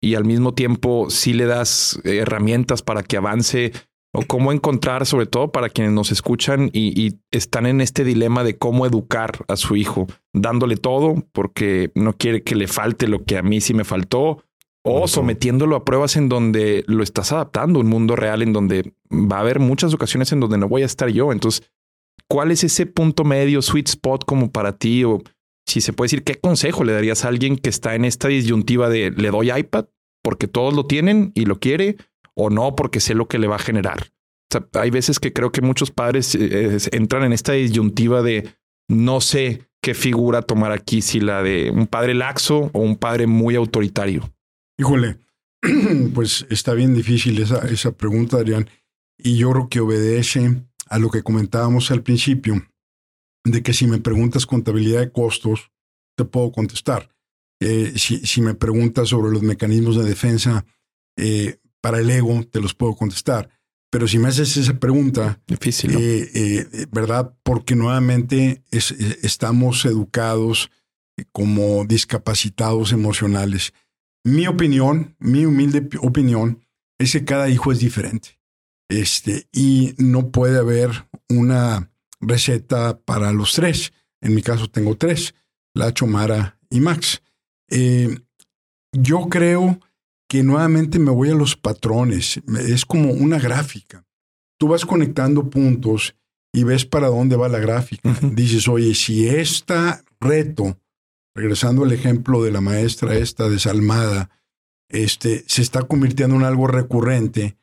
y al mismo tiempo sí le das herramientas para que avance o cómo encontrar, sobre todo para quienes nos escuchan y, están en este dilema de cómo educar a su hijo, dándole todo porque no quiere que le falte lo que a mí sí me faltó, o sometiéndolo a pruebas en donde lo estás adaptando a un mundo real en donde va a haber muchas ocasiones en donde no voy a estar yo. Entonces, ¿cuál es ese punto medio, sweet spot como para ti? O si se puede decir, ¿qué consejo le darías a alguien que está en esta disyuntiva de le doy iPad porque todos lo tienen y lo quiere? O no porque sé lo que le va a generar. hay veces que creo que muchos padres eh, entran en esta disyuntiva de no sé qué figura tomar aquí, si la de un padre laxo o un padre muy autoritario. Híjole, pues está bien difícil esa, esa pregunta, Adrián, y yo creo que obedece a lo que comentábamos al principio, de que si me preguntas contabilidad de costos, te puedo contestar. Eh, si, si, me preguntas sobre los mecanismos de defensa eh, para el ego, te los puedo contestar. Pero si me haces esa pregunta, difícil, eh, ¿verdad? Porque nuevamente estamos educados como discapacitados emocionales. Mi opinión, mi humilde opinión, es que cada hijo es diferente. Este, y no puede haber una receta para los tres. En mi caso tengo tres, Lacho, Mara y Max. Eh, yo creo que nuevamente me voy a los patrones. Es como una gráfica. Tú vas conectando puntos y ves para dónde va la gráfica. Dices, oye, si este reto, regresando al ejemplo de la maestra esta desalmada, este, se está convirtiendo en algo recurrente,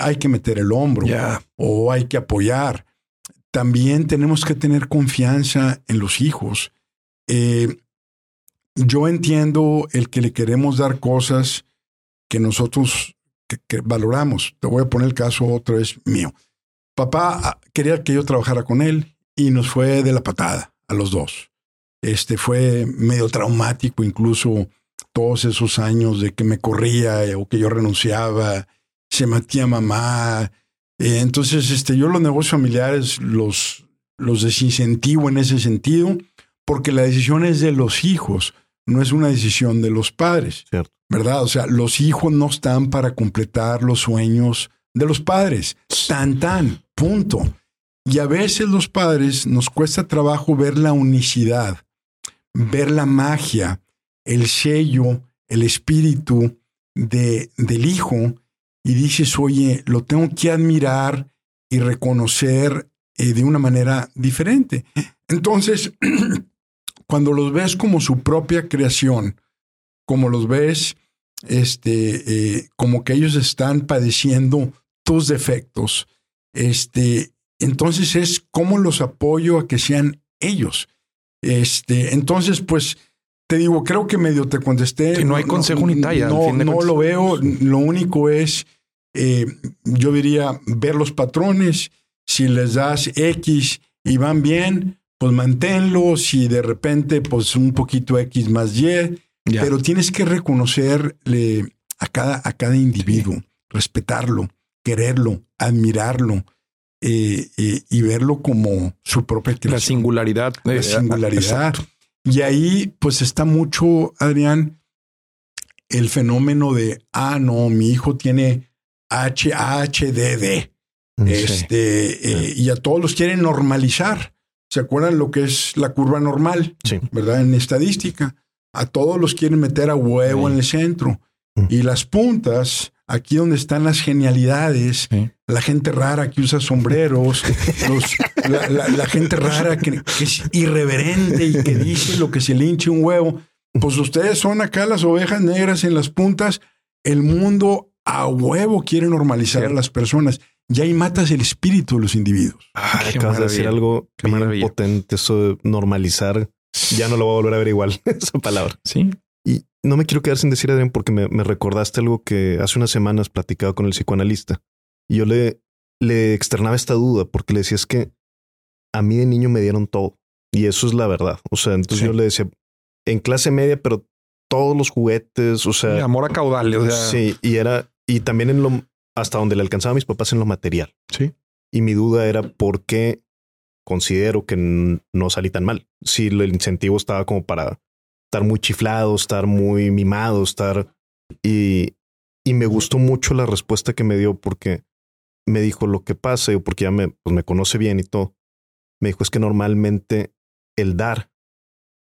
hay que meter el hombro o hay que apoyar. También tenemos que tener confianza en los hijos. Eh, yo entiendo el que le queremos dar cosas que nosotros valoramos. Te voy a poner el caso otra vez mío. Papá ah, quería que yo trabajara con él y nos fue de la patada a los dos. Este fue medio traumático incluso todos esos años de que me corría o que yo renunciaba se matía mamá. Eh, entonces, este, yo los negocios familiares los, los desincentivo en ese sentido, porque la decisión es de los hijos, no es una decisión de los padres. ¿Verdad? O sea, los hijos no están para completar los sueños de los padres. Tan, tan, punto. Y a veces los padres nos cuesta trabajo ver la unicidad, ver la magia, el sello, el espíritu de, del hijo y dices, oye, lo tengo que admirar y reconocer eh, de una manera diferente. Entonces, cuando los ves como su propia creación, como los ves, este, eh, como que ellos están padeciendo tus defectos, este, entonces es cómo los apoyo a que sean ellos. Este, entonces, pues, te digo, creo que medio te contesté. Que no hay consejo ni talla. No, no lo veo. Lo único es, eh, yo diría, ver los patrones. Si les das X y van bien, pues manténlos. Si de repente, pues un poquito X más Y. Pero tienes que reconocerle a cada, a cada individuo, respetarlo, quererlo, admirarlo. Eh, eh, y verlo como su propia creación. La singularidad. La singularidad. Y ahí pues está mucho, Adrián, el fenómeno de, ah, no, mi hijo tiene HHDD. Mm, este, eh, y a todos los quieren normalizar. ¿Se acuerdan lo que es la curva normal? Sí. ¿Verdad? En estadística. A todos los quieren meter a huevo en el centro. Mm. Y las puntas, aquí donde están las genialidades, la gente rara que usa sombreros, la, gente rara que, es irreverente y que dice lo que se le hinche un huevo. Pues ustedes son acá las ovejas negras en las puntas. El mundo a huevo quiere normalizar a las personas. Y ahí matas el espíritu de los individuos. Ah, acabas de decir algo bien potente, eso de normalizar. Ya no lo voy a volver a ver igual, esa palabra. Sí. Y no me quiero quedar sin decir, Adrián, porque me, me recordaste algo que hace unas semanas platicaba con el psicoanalista. Y yo le, le externaba esta duda porque le decía es que a mí de niño me dieron todo. Y eso es la verdad. O sea, entonces yo le decía, en clase media, pero todos los juguetes, o sea... amor a caudales. O sea... Sí, y era... Y también en lo... Hasta donde le alcanzaba a mis papás en lo material. Sí. Y mi duda era por qué considero que no salí tan mal. Si el incentivo estaba como para estar muy chiflado, estar muy mimado, estar... Y, y me gustó mucho la respuesta que me dio porque me dijo lo que pasa, porque ya me, pues me conoce bien y todo. Me dijo es que normalmente el dar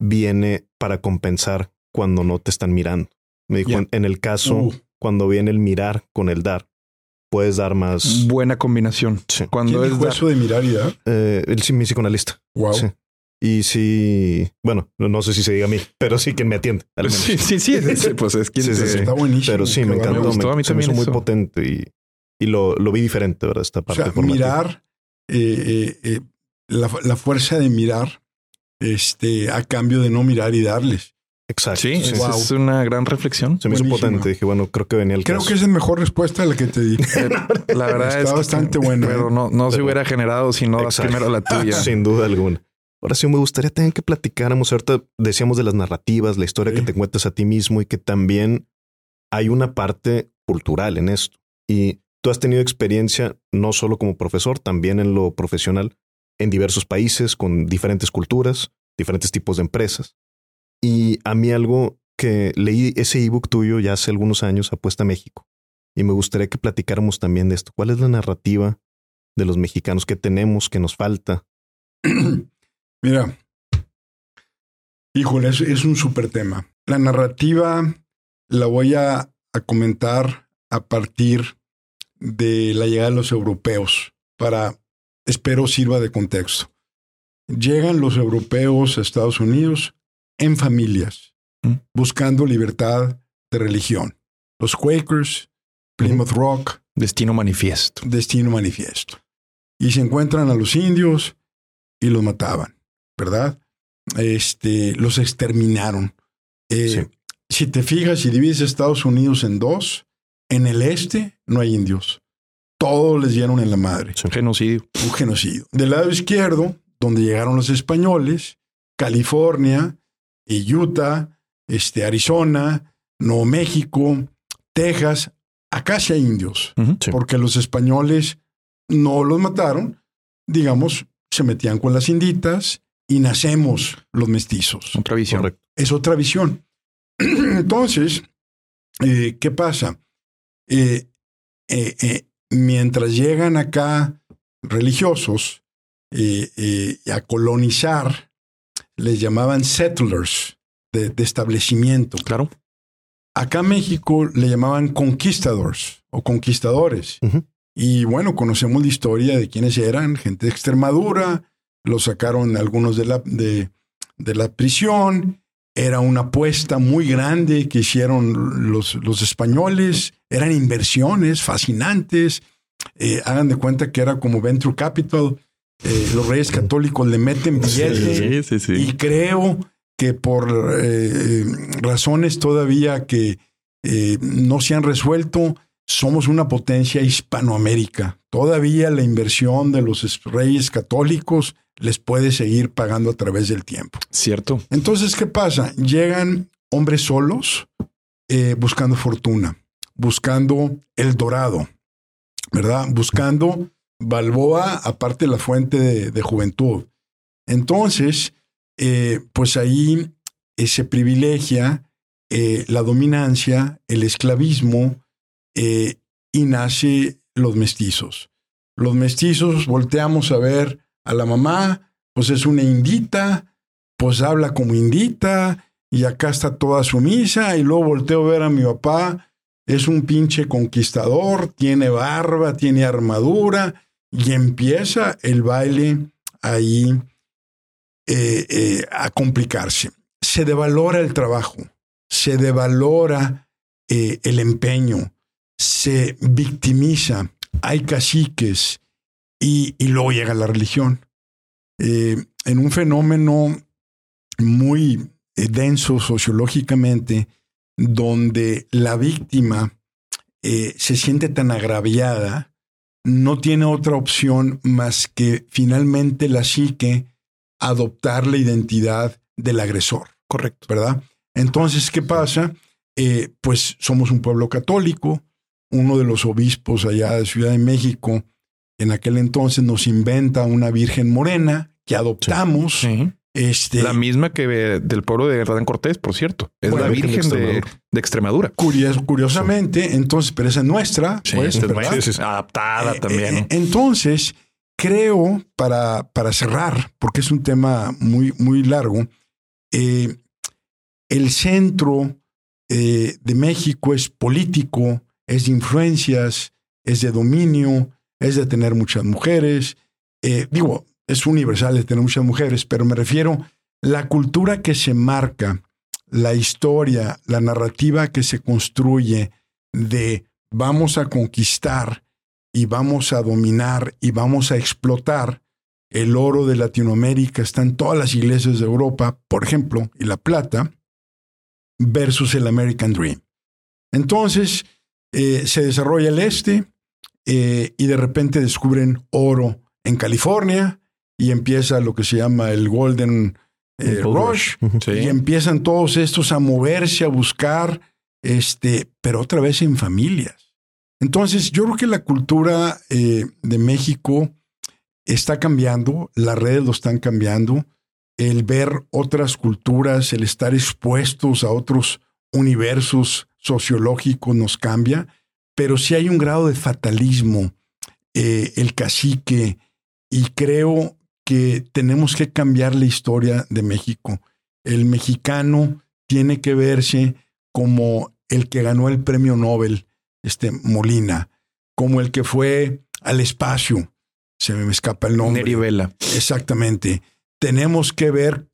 viene para compensar cuando no te están mirando. Me dijo en, el caso uh. cuando viene el mirar con el dar, puedes dar más. Buena combinación. Cuando es eso de mirar y dar? Eh, él sí, mi psicoanalista. Wow. Y sí, bueno, no sé si se diga a mí, pero sí quien me atiende. Sí, sí, sí, pues es quien Está buenísimo. Pero sí, me encantó. Me, me, me hizo muy potente y y lo, lo vi diferente, ¿verdad? Esta parte. O sea, mirar, eh, eh, eh, la, la, fuerza de mirar este, a cambio de no mirar y darles. Exacto. Sí, esa es una gran reflexión. Se me hizo potente. Dije, bueno, creo que venía el Creo caso. que es la mejor respuesta a la que te di. La verdad Está es que bastante buena, Pero ¿eh? no, no se hubiera generado si no das primero la tuya. Sin duda alguna. Ahora sí, me gustaría también que platicáramos. Ahorita decíamos de las narrativas, la historia Sí. que te cuentas a ti mismo y que también hay una parte cultural en esto. Y tú has tenido experiencia no solo como profesor, también en lo profesional, en diversos países, con diferentes culturas, diferentes tipos de empresas. Y a mí algo que leí ese ebook tuyo ya hace algunos años, Apuesta a México. Y me gustaría que platicáramos también de esto. ¿Cuál es la narrativa de los mexicanos que tenemos, que nos falta? Mira, híjole, es, un súper tema. La narrativa la voy a, a comentar a partir de la llegada de los europeos para, espero, sirva de contexto. Llegan los europeos a Estados Unidos en familias, Mm. buscando libertad de religión. Los Quakers, Plymouth Rock, Destino manifiesto. destino manifiesto. Y se encuentran a los indios y los mataban, ¿verdad? Este, los exterminaron. Eh, Sí. Si te fijas y divides Estados Unidos en dos, en el este no hay indios. Todos les dieron en la madre. Genocidio. Un genocidio. Del lado izquierdo, donde llegaron los españoles, California, Utah, este, Arizona, Nuevo México, Texas, acá sí hay indios. Sí. porque los españoles no los mataron, digamos, se metían con las inditas y nacemos los mestizos. Otra visión. Correcto. Es otra visión. Entonces, eh, ¿qué pasa? Eh, eh, eh, mientras llegan acá religiosos eh, eh, a colonizar, les llamaban settlers de, de establecimiento. Claro. Acá en México le llamaban conquistadores o conquistadores. Y bueno, conocemos la historia de quiénes eran, gente de Extremadura, los sacaron algunos de la, de, de la prisión, era una apuesta muy grande que hicieron los, los españoles, eran inversiones fascinantes, Eh, hagan de cuenta que era como Venture Capital, Eh, los reyes católicos le meten billete, sí, sí. y creo que por eh, razones todavía que eh, no se han resuelto, somos una potencia hispanoamérica. Todavía la inversión de los es- reyes católicos les puede seguir pagando a través del tiempo. Cierto. Entonces, ¿qué pasa? Llegan hombres solos buscando fortuna, buscando el dorado, ¿verdad? Buscando Balboa, aparte la fuente de, de juventud. Entonces, eh, pues ahí eh, se privilegia eh, la dominancia, el esclavismo, eh, y nace los mestizos. Los mestizos volteamos a ver a la mamá, pues es una indita, pues habla como indita, y acá está toda sumisa, y luego volteo a ver a mi papá, es un pinche conquistador, tiene barba, tiene armadura, y empieza el baile ahí eh, eh, a complicarse. Se devalora el trabajo, se devalora eh, el empeño, se victimiza, hay caciques y, y luego llega la religión. En un fenómeno muy denso sociológicamente, donde la víctima se siente tan agraviada, no tiene otra opción más que finalmente la psique adoptar la identidad del agresor. Correcto. ¿verdad? Entonces, ¿qué pasa? Eh, pues somos un pueblo católico. Uno de los obispos allá de Ciudad de México, en aquel entonces nos inventa una Virgen Morena que adoptamos. Sí. Este, La misma que del pueblo de Hernán Cortés, por cierto. Es Bueno, la Virgen de Extremadura. curios- curiosamente, entonces, pero esa es nuestra, pues, es. Sí, sí, sí. Adaptada Eh, también. eh, entonces, creo, para, para cerrar, porque es un tema muy, muy largo, eh, el centro de México es político, es de influencias, es de dominio, es de tener muchas mujeres. Digo, es universal de tener muchas mujeres, pero me refiero la cultura que se marca, la historia, la narrativa que se construye de vamos a conquistar y vamos a dominar y vamos a explotar, el oro de Latinoamérica está en todas las iglesias de Europa, por ejemplo, y la plata, versus el American Dream. Entonces, eh, se desarrolla el este eh, y de repente descubren oro en California y empieza lo que se llama el Golden eh, Rush. Y empiezan todos estos a moverse, a buscar, este, pero otra vez en familias. Entonces, yo creo que la cultura de México está cambiando, las redes lo están cambiando, el ver otras culturas, el estar expuestos a otros universos sociológicos nos cambia, pero sí hay un grado de fatalismo, eh, el cacique, y creo que tenemos que cambiar la historia de México. El mexicano tiene que verse como el que ganó el premio Nobel, este Molina, como el que fue al espacio, se me escapa el nombre. Vela. Exactamente. Tenemos que ver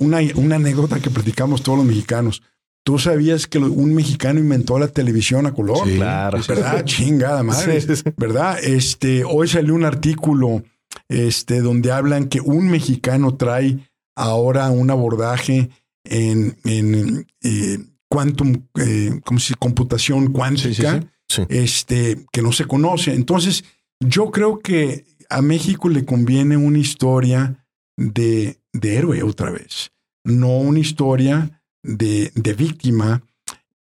una, una, anécdota que platicamos todos los mexicanos. ¿Tú sabías que un mexicano inventó la televisión a color? Sí, claro. ¿Verdad? Chingada madre. ¿Verdad? Este, hoy salió un artículo este, donde hablan que un mexicano trae ahora un abordaje en, en eh, quantum, eh, como si computación cuántica, este, que no se conoce. Entonces, yo creo que a México le conviene una historia de, de héroe otra vez, no una historia de, de víctima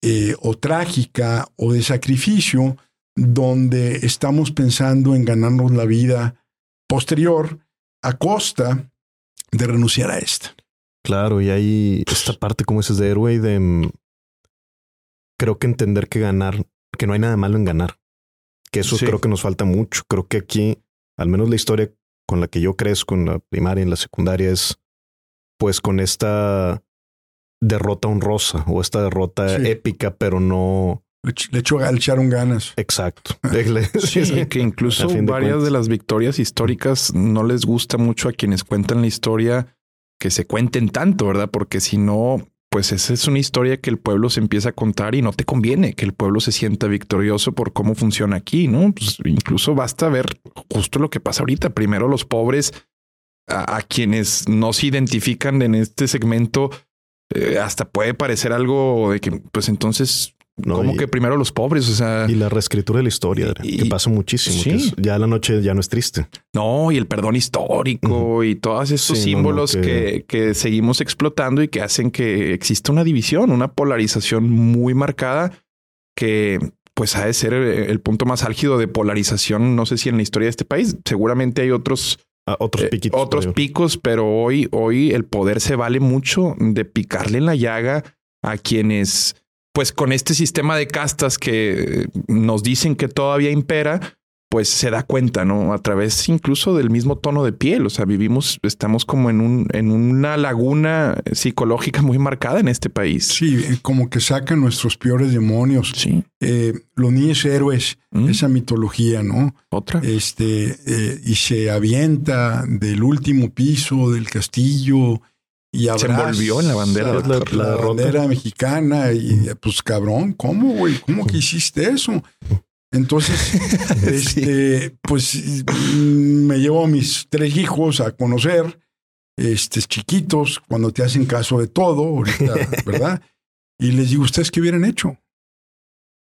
eh, o trágica o de sacrificio donde estamos pensando en ganarnos la vida posterior a costa de renunciar a esta. Claro, y hay esta parte, como dices, de héroe y de... Mm, creo que entender que ganar, que no hay nada malo en ganar que eso creo que nos falta mucho. Creo que aquí, al menos la historia con la que yo crezco en la primaria y en la secundaria es pues con esta derrota honrosa o esta derrota épica, pero no... Le, echaron ganas. Exacto. sí, que incluso varias de las victorias históricas no les gusta mucho a quienes cuentan la historia que se cuenten tanto, ¿verdad? Porque si no, pues esa es una historia que el pueblo se empieza a contar y no te conviene que el pueblo se sienta victorioso por cómo funciona aquí, ¿no? Pues incluso basta ver justo lo que pasa ahorita. Primero los pobres, a, quienes no se identifican en este segmento, eh, hasta puede parecer algo de que, pues entonces como que primero los pobres, o sea. Y la reescritura de la historia, que pasa muchísimo. ya la noche ya no es triste. No, y el perdón histórico y todos esos símbolos que... Que, seguimos explotando y que hacen que exista una división, una polarización muy marcada que pues ha de ser el punto más álgido de polarización. No sé si en la historia de este país, seguramente hay otros. Ah, otros eh, piquitos, otros picos, pero hoy, hoy el poder se vale mucho de picarle en la llaga a quienes pues con este sistema de castas que nos dicen que todavía impera, pues se da cuenta, ¿no? A través incluso del mismo tono de piel. O sea, vivimos, estamos como en, un, en una laguna psicológica muy marcada en este país. Sí, eh, como que sacan nuestros peores demonios. Sí. Eh, los niños héroes, mm. esa mitología, ¿no? Otra. Este, eh, y se avienta del último piso del castillo y se envolvió en la bandera, la, bandera mexicana y pues cabrón, ¿cómo güey? ¿Cómo que hiciste eso? Entonces, este, pues me llevo a mis tres hijos a conocer, este, chiquitos, cuando te hacen caso de todo, ahorita, ¿verdad? Y les digo, ¿ustedes qué hubieran hecho?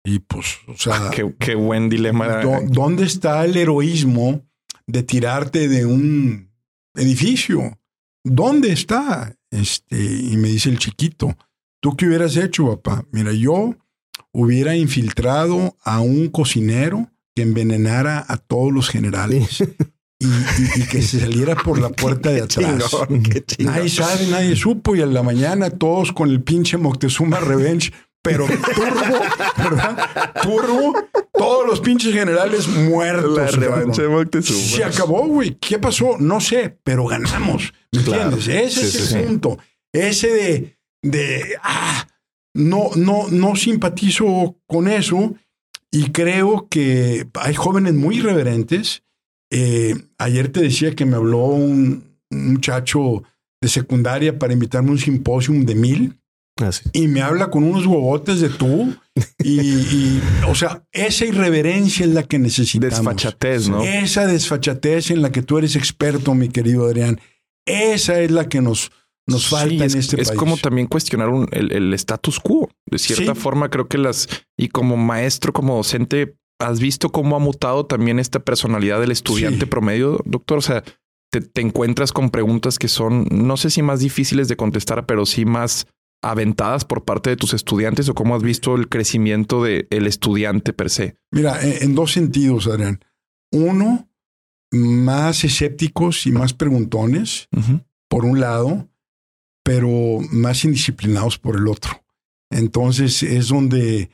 Y pues, o sea, qué, qué buen dilema. ¿Dónde está el heroísmo de tirarte de un edificio? ¿Dónde está? Este, y me dice el chiquito, ¿tú qué hubieras hecho, papá? Mira, yo hubiera infiltrado a un cocinero que envenenara a todos los generales. Y, que se saliera por la puerta de atrás. nadie sabe, nadie supo. Y a la mañana todos con el pinche Moctezuma Revenge pero turbo, ¿verdad? Turbo, todos los pinches generales muertos. La Se acabó, güey. ¿Qué pasó? No sé, pero ganamos. ¿Me entiendes? Ese es el punto. Ese de, de, ah, no, no, no simpatizo con eso y creo que hay jóvenes muy irreverentes. Eh, ayer te decía que me habló un, un muchacho de secundaria para invitarme a un simposio de mil Así. y me habla con unos huevotes de tú. Y, y, o sea, esa irreverencia es la que necesitamos. Desfachatez, ¿no? Esa desfachatez en la que tú eres experto, mi querido Adrián. Esa es la que nos, nos falta Sí, en es, este es país. como también cuestionar un- el, el status quo. De cierta Sí. forma, creo que las y como maestro, como docente, has visto cómo ha mutado también esta personalidad del estudiante Sí. promedio, doctor. O sea, te, te encuentras con preguntas que son, no sé si más difíciles de contestar, pero sí más aventadas por parte de tus estudiantes o cómo has visto el crecimiento del estudiante per se. Mira, en, dos sentidos, Adrián. Uno, más escépticos y más preguntones, por un lado, pero más indisciplinados por el otro. Entonces es donde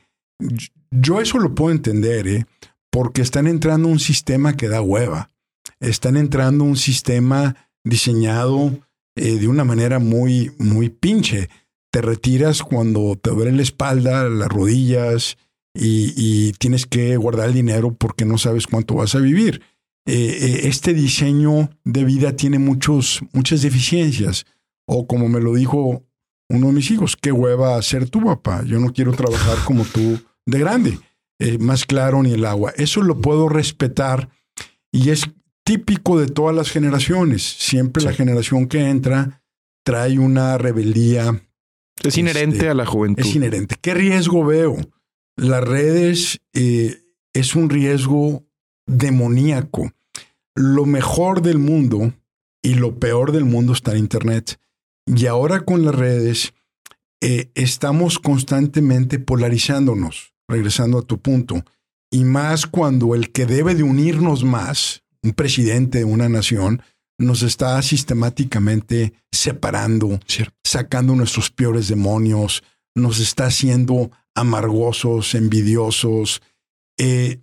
yo eso lo puedo entender, ¿eh? porque están entrando un sistema que da hueva. Están entrando un sistema diseñado eh, de una manera muy, muy pinche. Te retiras cuando te duele la espalda, las rodillas y, y tienes que guardar el dinero porque no sabes cuánto vas a vivir. Eh, eh, este diseño de vida tiene muchos, muchas deficiencias. O como me lo dijo uno de mis hijos, qué hueva ser tu papá. Yo no quiero trabajar como tú de grande. Eh, más claro ni el agua. Eso lo puedo respetar y es típico de todas las generaciones. Siempre la generación que entra trae una rebeldía, Es inherente Este, a la juventud. es inherente. ¿Qué riesgo veo? Las redes eh, es un riesgo demoníaco. Lo mejor del mundo y lo peor del mundo está en Internet. Y ahora con las redes eh, estamos constantemente polarizándonos, regresando a tu punto. Y más cuando el que debe de unirnos más, un presidente de una nación, nos está sistemáticamente separando, Cierto. sacando nuestros peores demonios, nos está haciendo amargosos, envidiosos. Eh,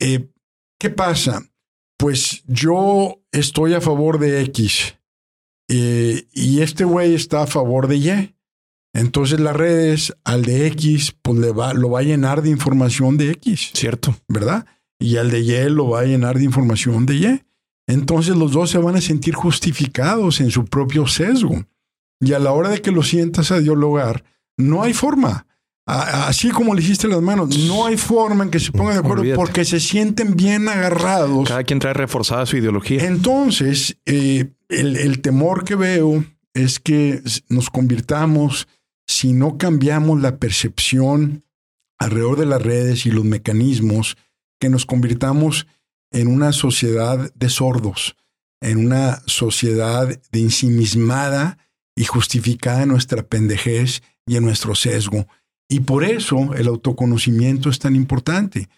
eh, ¿Qué pasa? Pues yo estoy a favor de X eh, y este güey está a favor de Y. Entonces las redes al de X pues le va, lo va a llenar de información de X. Cierto. ¿verdad? Y al de Y lo va a llenar de información de Y. Entonces los dos se van a sentir justificados en su propio sesgo. Y a la hora de que lo sientas a dialogar, no hay forma. Así como le hiciste las manos, no hay forma en que se pongan de acuerdo Olvídate. porque se sienten bien agarrados. Cada quien trae reforzada su ideología. Entonces, eh, el, el temor que veo es que nos convirtamos, si no cambiamos la percepción alrededor de las redes y los mecanismos, que nos convirtamos en una sociedad de sordos, en una sociedad de ensimismada y justificada en nuestra pendejez y en nuestro sesgo. Y por eso el autoconocimiento es tan importante.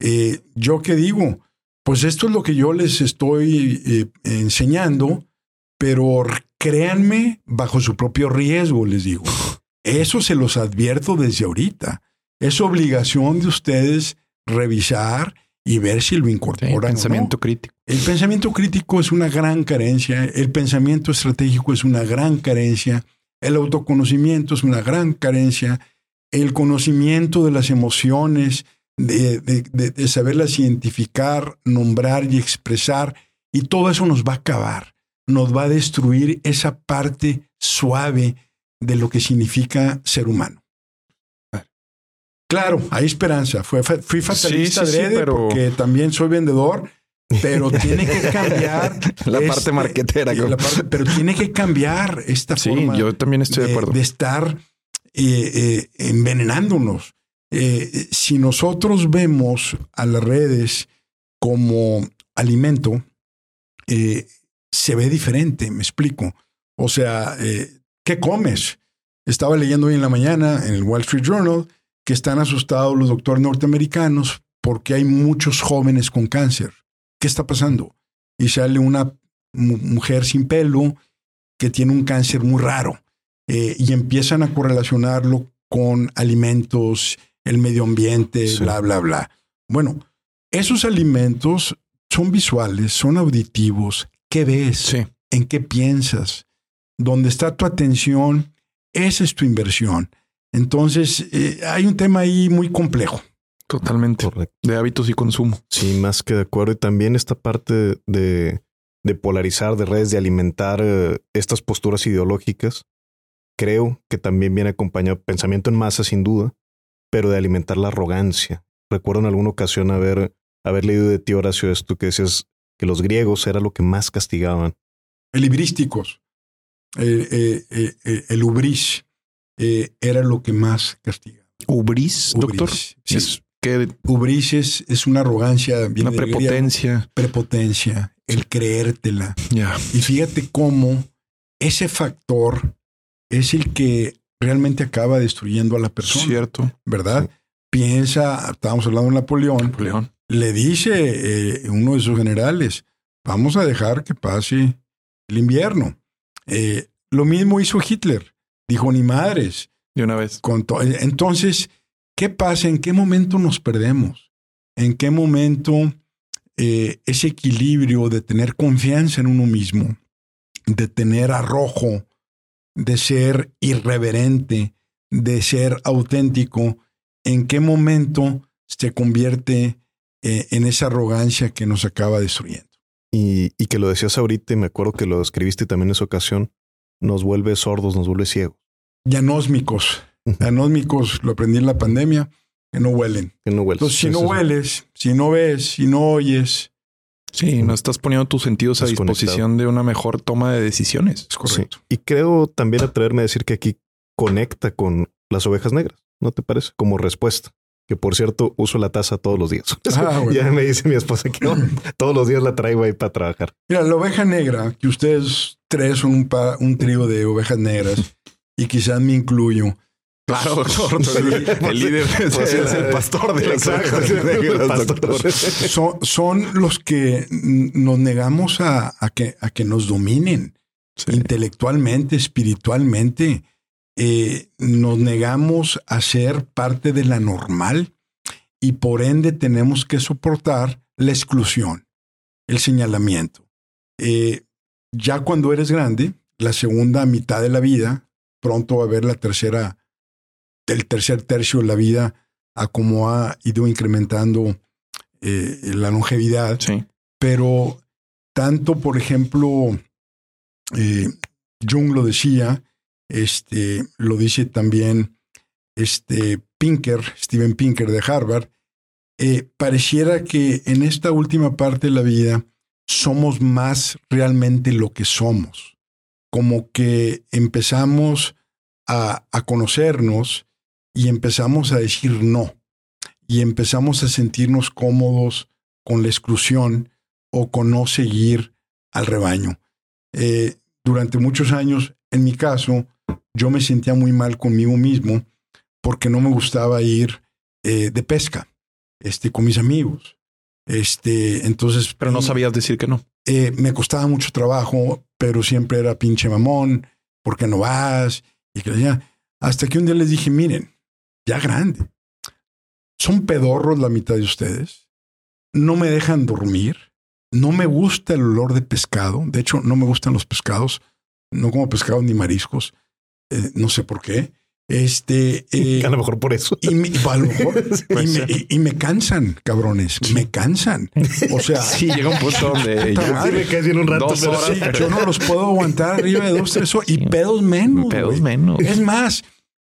Eh, yo que digo, pues esto es lo que yo les estoy eh, enseñando, pero créanme bajo su propio riesgo, les digo. Eso se los advierto desde ahorita. Es obligación de ustedes revisar y ver si lo Sí, incorporan. o no. pensamiento crítico. El pensamiento crítico es una gran carencia, el pensamiento estratégico es una gran carencia, el autoconocimiento es una gran carencia, el conocimiento de las emociones, de, de- de- de saberlas identificar, nombrar y expresar, y todo eso nos va a acabar, nos va a destruir esa parte suave de lo que significa ser humano. Claro, hay esperanza. Fue, fui fatalista Sí, sí, pero- porque también soy vendedor, pero tiene que cambiar La este, parte marquetera. la parte- pero tiene que cambiar esta forma yo también estoy de, acuerdo. de estar eh, eh, envenenándonos. Eh, si nosotros vemos a las redes como alimento, se ve diferente, me explico. O sea, ¿qué comes? Estaba leyendo hoy en la mañana en el Wall Street Journal que están asustados los doctores norteamericanos porque hay muchos jóvenes con cáncer. ¿Qué está pasando? Y sale una mu- mujer sin pelo que tiene un cáncer muy raro eh, y empiezan a correlacionarlo con alimentos, el medio ambiente, Sí. bla, bla, bla. Bueno, esos alimentos son visuales, son auditivos. ¿Qué ves? Sí. ¿En qué piensas? ¿Dónde está tu atención? Esa es tu inversión. Entonces, eh, hay un tema ahí muy complejo. Totalmente. Correcto. De hábitos y consumo. Sí, más que de acuerdo. Y también esta parte de, de polarizar, de redes, de alimentar eh, estas posturas ideológicas. creo que también viene acompañado pensamiento en masa, sin duda, pero de alimentar la arrogancia. Recuerdo en alguna ocasión haber, haber leído de ti, Horacio, esto que decías que los griegos era lo que más castigaban. El librísticos, eh, eh, eh, el ubris, era lo que más castigaba. ¿Ubris, doctor? Sí. Es que ubris es, una arrogancia, una prepotencia. prepotencia, el creértela. Y fíjate cómo ese factor es el que realmente acaba destruyendo a la persona. Cierto. ¿Verdad? Piensa, estábamos hablando de Napoleón. Napoleón. Le dice eh, uno de sus generales, vamos a dejar que pase el invierno. Eh, lo mismo hizo Hitler. Dijo, ni madres. De una vez. Entonces, ¿qué pasa? ¿En qué momento nos perdemos? ¿En qué momento eh, ese equilibrio de tener confianza en uno mismo, de tener arrojo, de ser irreverente, de ser auténtico, en qué momento se convierte eh, en esa arrogancia que nos acaba destruyendo. Y, y, que lo decías ahorita, y me acuerdo que lo escribiste también en esa ocasión, nos vuelve sordos, nos vuelve ciegos. Yanósmicos. Yanósmicos, lo aprendí en la pandemia, que no huelen. Que no hueles. Entonces, si no hueles, si no ves, si no oyes, Sí, no estás poniendo tus sentidos a disposición de una mejor toma de decisiones. Es correcto. Y creo también atreverme a decir que aquí conecta con las ovejas negras, ¿no te parece? Como respuesta. Que por cierto, uso la taza todos los días. Ah, ya me dice mi esposa que todos los días la traigo ahí para trabajar. Mira, la oveja negra, que ustedes tres son un, un trío de ovejas negras y quizás me incluyo Claro, doctor. el líder pues, es, el pastor de las son, son los que nos negamos a, que, a que nos dominen intelectualmente, espiritualmente. Eh, nos negamos a ser parte de la normal y por ende tenemos que soportar la exclusión, el señalamiento. Eh, ya cuando eres grande, la segunda mitad de la vida, pronto va a haber la tercera el tercer tercio de la vida a cómo ha ido incrementando eh, la longevidad. Sí. Pero tanto, por ejemplo, eh, Jung lo decía, este, lo dice también este Pinker, Steven Pinker de Harvard, eh, pareciera que en esta última parte de la vida somos más realmente lo que somos, como que empezamos a, a conocernos y empezamos a decir no y empezamos a sentirnos cómodos con la exclusión o con no seguir al rebaño. Eh, durante muchos años, en mi caso, yo me sentía muy mal conmigo mismo porque no me gustaba ir eh, de pesca este, con mis amigos. Este, entonces. Pero no sabías decir que no. Eh, me costaba mucho trabajo, pero siempre era pinche mamón, porque no vas? Y que hasta que un día les dije, miren, ya grande. Son pedorros la mitad de ustedes. No me dejan dormir. No me gusta el olor de pescado. De hecho, no me gustan los pescados. No como pescado ni mariscos. Eh, no sé por qué. Este. Eh, a lo mejor por eso. Y me, a lo mejor, y, me, cansan, cabrones. Me cansan. O sea. Sí, llega un punto donde. me un rato. yo no los puedo aguantar arriba de dos, tres horas. Y pedos menos. Pedos menos. Es más,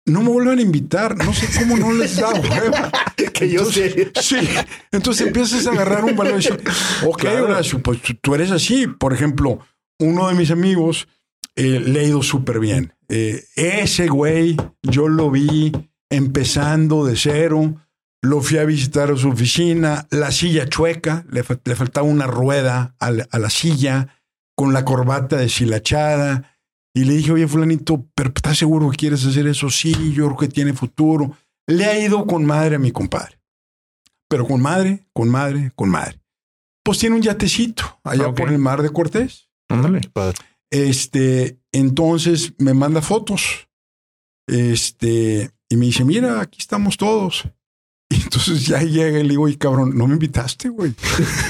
no me vuelvan a invitar. No sé cómo no les da hueva. que yo sé. Sí. Entonces empiezas a agarrar un valor y dices, ok, Horacio, pues tú eres así. Por ejemplo, uno de mis amigos eh, le ha ido súper bien. Eh, ese güey, yo lo vi empezando de cero. Lo fui a visitar a su oficina, la silla chueca, le, faltaba una rueda a la silla, con la corbata deshilachada y le dije, oye, fulanito, ¿pero estás seguro que quieres hacer eso? Sí, yo creo que tiene futuro. Le ha ido con madre a mi compadre. Pero con madre, con madre, con madre. Pues tiene un yatecito allá por el mar de Cortés. Ándale. Este, entonces me manda fotos. Este, y me dice, mira, aquí estamos todos. Y entonces ya llega y le digo, y cabrón, no me invitaste, güey.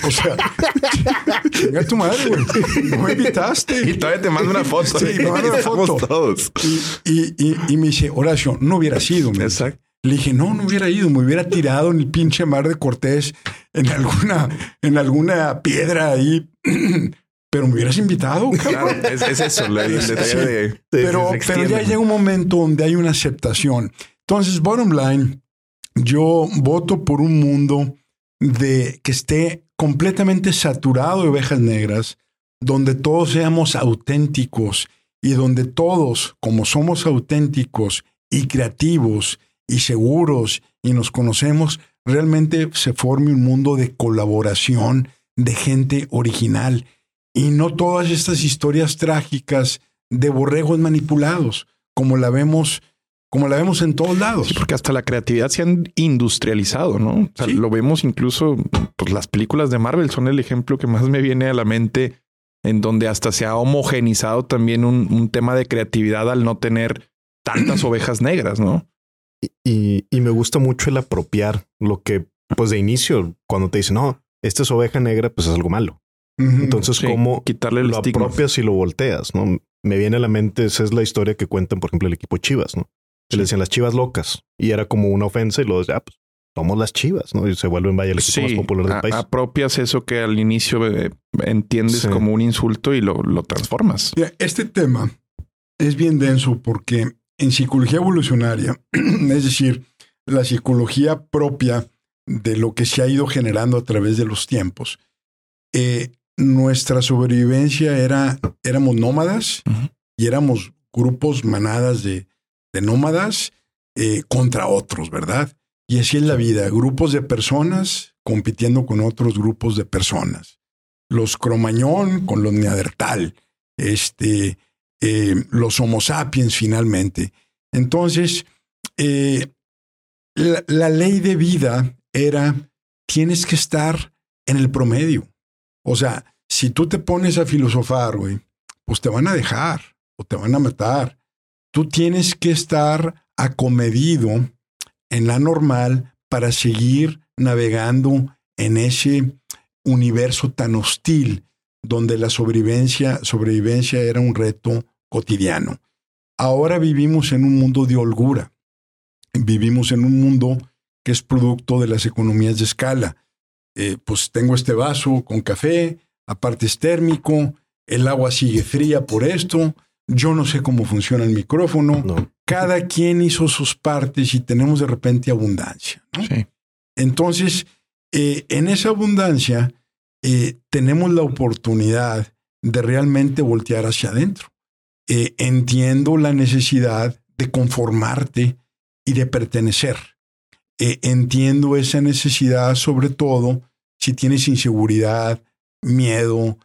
O sea, chinga tu madre, güey. No me invitaste. Y todavía te mando una foto. Sí, me manda una foto. Todos. Y, y, y, me dice, Horacio, no hubiera sido. Exacto. Le dije, no, no hubiera ido, me hubiera tirado en el pinche mar de Cortés, en alguna, en alguna piedra ahí pero me hubieras invitado. Claro, es, es eso, la, el detalle de... Pero, pero ya llega un momento donde hay una aceptación. Entonces, bottom line, yo voto por un mundo de que esté completamente saturado de ovejas negras, donde todos seamos auténticos y donde todos, como somos auténticos y creativos y seguros y nos conocemos, realmente se forme un mundo de colaboración de gente original y no todas estas historias trágicas de borregos manipulados, como la vemos como la vemos en todos lados. Sí, porque hasta la creatividad se han industrializado, ¿no? O sea, lo vemos incluso, pues las películas de Marvel son el ejemplo que más me viene a la mente, en donde hasta se ha homogenizado también un, tema de creatividad al no tener tantas ovejas negras, ¿no? Y, y, me gusta mucho el apropiar lo que, pues de inicio, cuando te dicen, no, esta es oveja negra, pues es algo malo. Entonces, ¿cómo quitarle el lo apropias y lo volteas? ¿no? Me viene a la mente, esa es la historia que cuentan, por ejemplo, el equipo Chivas, ¿no? le decían las chivas locas y era como una ofensa y los ya, pues somos las chivas, ¿no? Y se vuelven vaya el equipo más popular del país. Apropias eso que al inicio eh, entiendes como un insulto y lo, lo transformas. Este tema es bien denso porque en psicología evolucionaria, es decir, la psicología propia de lo que se ha ido generando a través de los tiempos, eh, nuestra sobrevivencia era, éramos nómadas y éramos grupos, manadas de, de nómadas eh, contra otros, ¿verdad? Y así es la vida, grupos de personas compitiendo con otros grupos de personas. Los cromañón con los neandertal, este, eh, los homo sapiens finalmente. Entonces, eh, la, la, ley de vida era, tienes que estar en el promedio. O sea, si tú te pones a filosofar, güey, pues te van a dejar o te van a matar tú tienes que estar acomedido en la normal para seguir navegando en ese universo tan hostil donde la sobrevivencia, sobrevivencia era un reto cotidiano. Ahora vivimos en un mundo de holgura. Vivimos en un mundo que es producto de las economías de escala. Eh, pues tengo este vaso con café, aparte es térmico, el agua sigue fría por esto, yo no sé cómo funciona el micrófono. Cada quien hizo sus partes y tenemos de repente abundancia. Entonces, eh, en esa abundancia eh, tenemos la oportunidad de realmente voltear hacia adentro. Entiendo la necesidad de conformarte y de pertenecer. Entiendo esa necesidad sobre todo si tienes inseguridad, miedo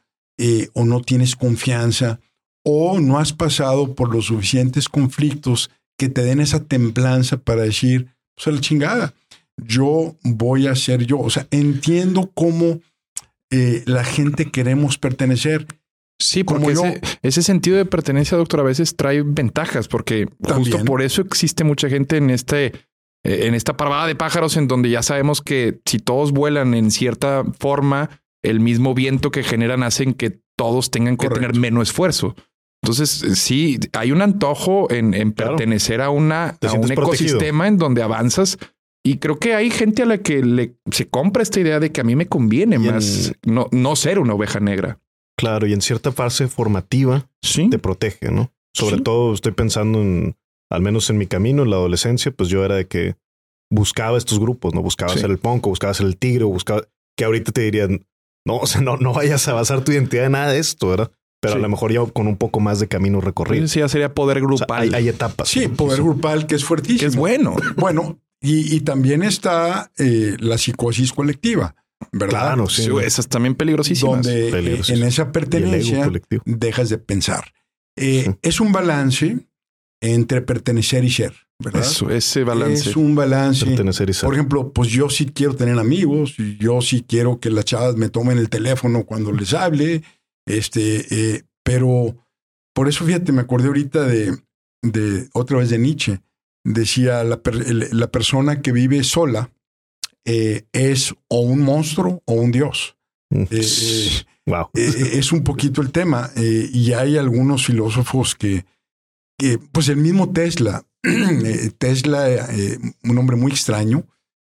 o no tienes confianza o no has pasado por los suficientes conflictos que te den esa templanza para decir, pues a la chingada, yo voy a ser yo. O sea, entiendo cómo eh, la gente queremos pertenecer. Sí, porque ese, sentido de pertenencia, doctor, a veces trae ventajas, porque justo por eso existe mucha gente en este, eh, en esta parvada de pájaros, en donde ya sabemos que si todos vuelan en cierta forma, el mismo viento que generan hacen que todos tengan que tener menos esfuerzo. Entonces, eh, sí, hay un antojo en, pertenecer a, una, un ecosistema en donde avanzas. Y creo que hay gente a la que le, se compra esta idea de que a mí me conviene más no, no ser una oveja negra. Claro, y en cierta fase formativa te protege, ¿no? Sobre todo estoy pensando en, al menos en mi camino, en la adolescencia, pues yo era de que buscaba estos grupos, ¿no? Buscaba ser el ponco, buscaba ser el tigre, buscaba que ahorita te dirían, no, o sea, no, no vayas a basar tu identidad en nada de esto, ¿verdad? pero a lo mejor ya con un poco más de camino recorrido. Sí, ya sería poder grupal. hay, etapas. Sí, poder grupal que es fuertísimo. Que es bueno. Bueno, y, también está eh, la psicosis colectiva, ¿verdad? Claro, sí. Esa es también peligrosísima. Donde eh, en esa pertenencia dejas de pensar. Eh, es un balance entre pertenecer y ser, ¿verdad? Eso, ese balance. Es un balance. Pertenecer y ser. Por ejemplo, pues yo sí quiero tener amigos, yo sí quiero que las chavas me tomen el teléfono cuando les hable, este, eh, pero por eso, fíjate, me acordé ahorita de, de otra vez de Nietzsche. Decía, la, la persona que vive sola eh, es o un monstruo o un dios. Mm. wow. Eh, es un poquito el tema. y hay algunos filósofos que, que pues el mismo Tesla, Tesla, un hombre muy extraño,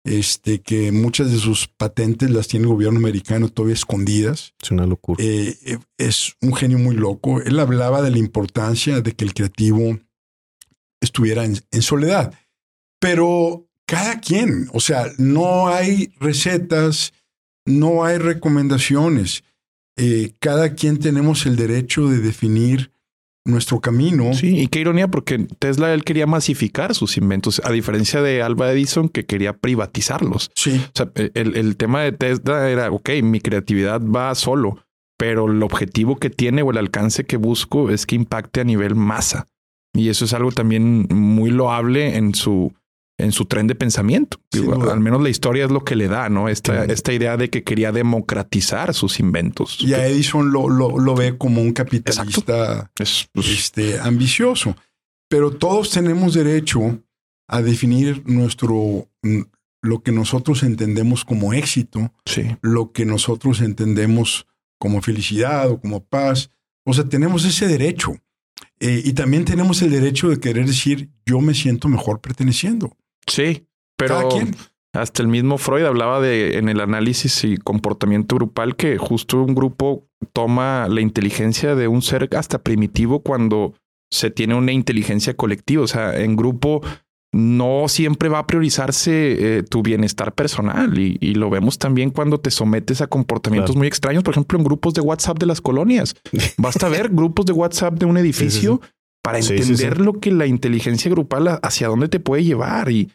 este, que muchas de sus patentes las tiene el gobierno americano todavía escondidas. Es una locura. Eh, eh, es un genio muy loco. Él hablaba de la importancia de que el creativo estuviera en, en soledad. Pero cada quien, o sea, no hay recetas, no hay recomendaciones. Eh, cada quien tenemos el derecho de definir nuestro camino. Sí, y qué ironía, porque Tesla él quería masificar sus inventos, a diferencia de Alba Edison que quería privatizarlos. Sí. O sea, el, el tema de Tesla era, ok, mi creatividad va solo, pero el objetivo que tiene o el alcance que busco es que impacte a nivel masa. Y eso es algo también muy loable en su, en su tren de pensamiento. Digo, al menos la historia es lo que le da, ¿no? Esta, sí. esta idea de que quería democratizar sus inventos. Y a Edison lo, lo, lo ve como un capitalista es, pues, este, ambicioso. Pero todos tenemos derecho a definir nuestro lo que nosotros entendemos como éxito, sí. lo que nosotros entendemos como felicidad o como paz. O sea, tenemos ese derecho. Eh, y también tenemos el derecho de querer decir, yo me siento mejor perteneciendo. Sí, pero hasta el mismo Freud hablaba de en el análisis y comportamiento grupal que justo un grupo toma la inteligencia de un ser hasta primitivo cuando se tiene una inteligencia colectiva. O sea, en grupo no siempre va a priorizarse eh, tu bienestar personal y, y, lo vemos también cuando te sometes a comportamientos claro. muy extraños, por ejemplo, en grupos de WhatsApp de las colonias. Basta ver grupos de WhatsApp de un edificio. Sí, sí, sí para entender sí, sí, sí. lo que la inteligencia grupal hacia dónde te puede llevar y,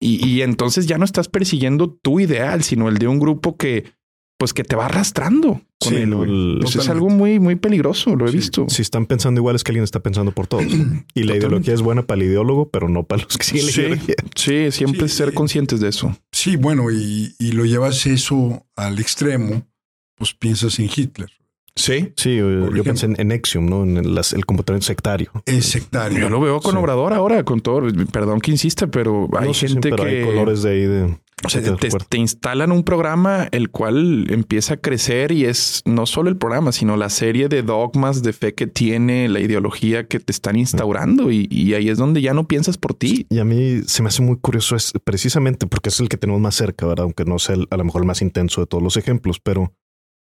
y, y, entonces ya no estás persiguiendo tu ideal, sino el de un grupo que pues que te va arrastrando con él. El, pues es algo muy, muy peligroso, lo he visto. Si están pensando igual es que alguien está pensando por todos. y la Totalmente. ideología es buena para el ideólogo, pero no para los que siguen la ideología. Sí, siempre ser conscientes de eso. Sí, bueno, y, y lo llevas eso al extremo, pues piensas en Hitler. Sí. Sí, yo, yo pensé en, en, Nexium, ¿no? En el, las, el comportamiento sectario. Es sectario. Yo lo veo con sí. Obrador ahora, con todo. Perdón que insista, pero hay no, gente sí, pero que. Hay colores de ahí de. O sea, te, te, instalan un programa el cual empieza a crecer y es no solo el programa, sino la serie de dogmas de fe que tiene, la ideología que te están instaurando y, y ahí es donde ya no piensas por ti. Y a mí se me hace muy curioso es precisamente porque es el que tenemos más cerca, ¿verdad? Aunque no sea el, a lo mejor el más intenso de todos los ejemplos, pero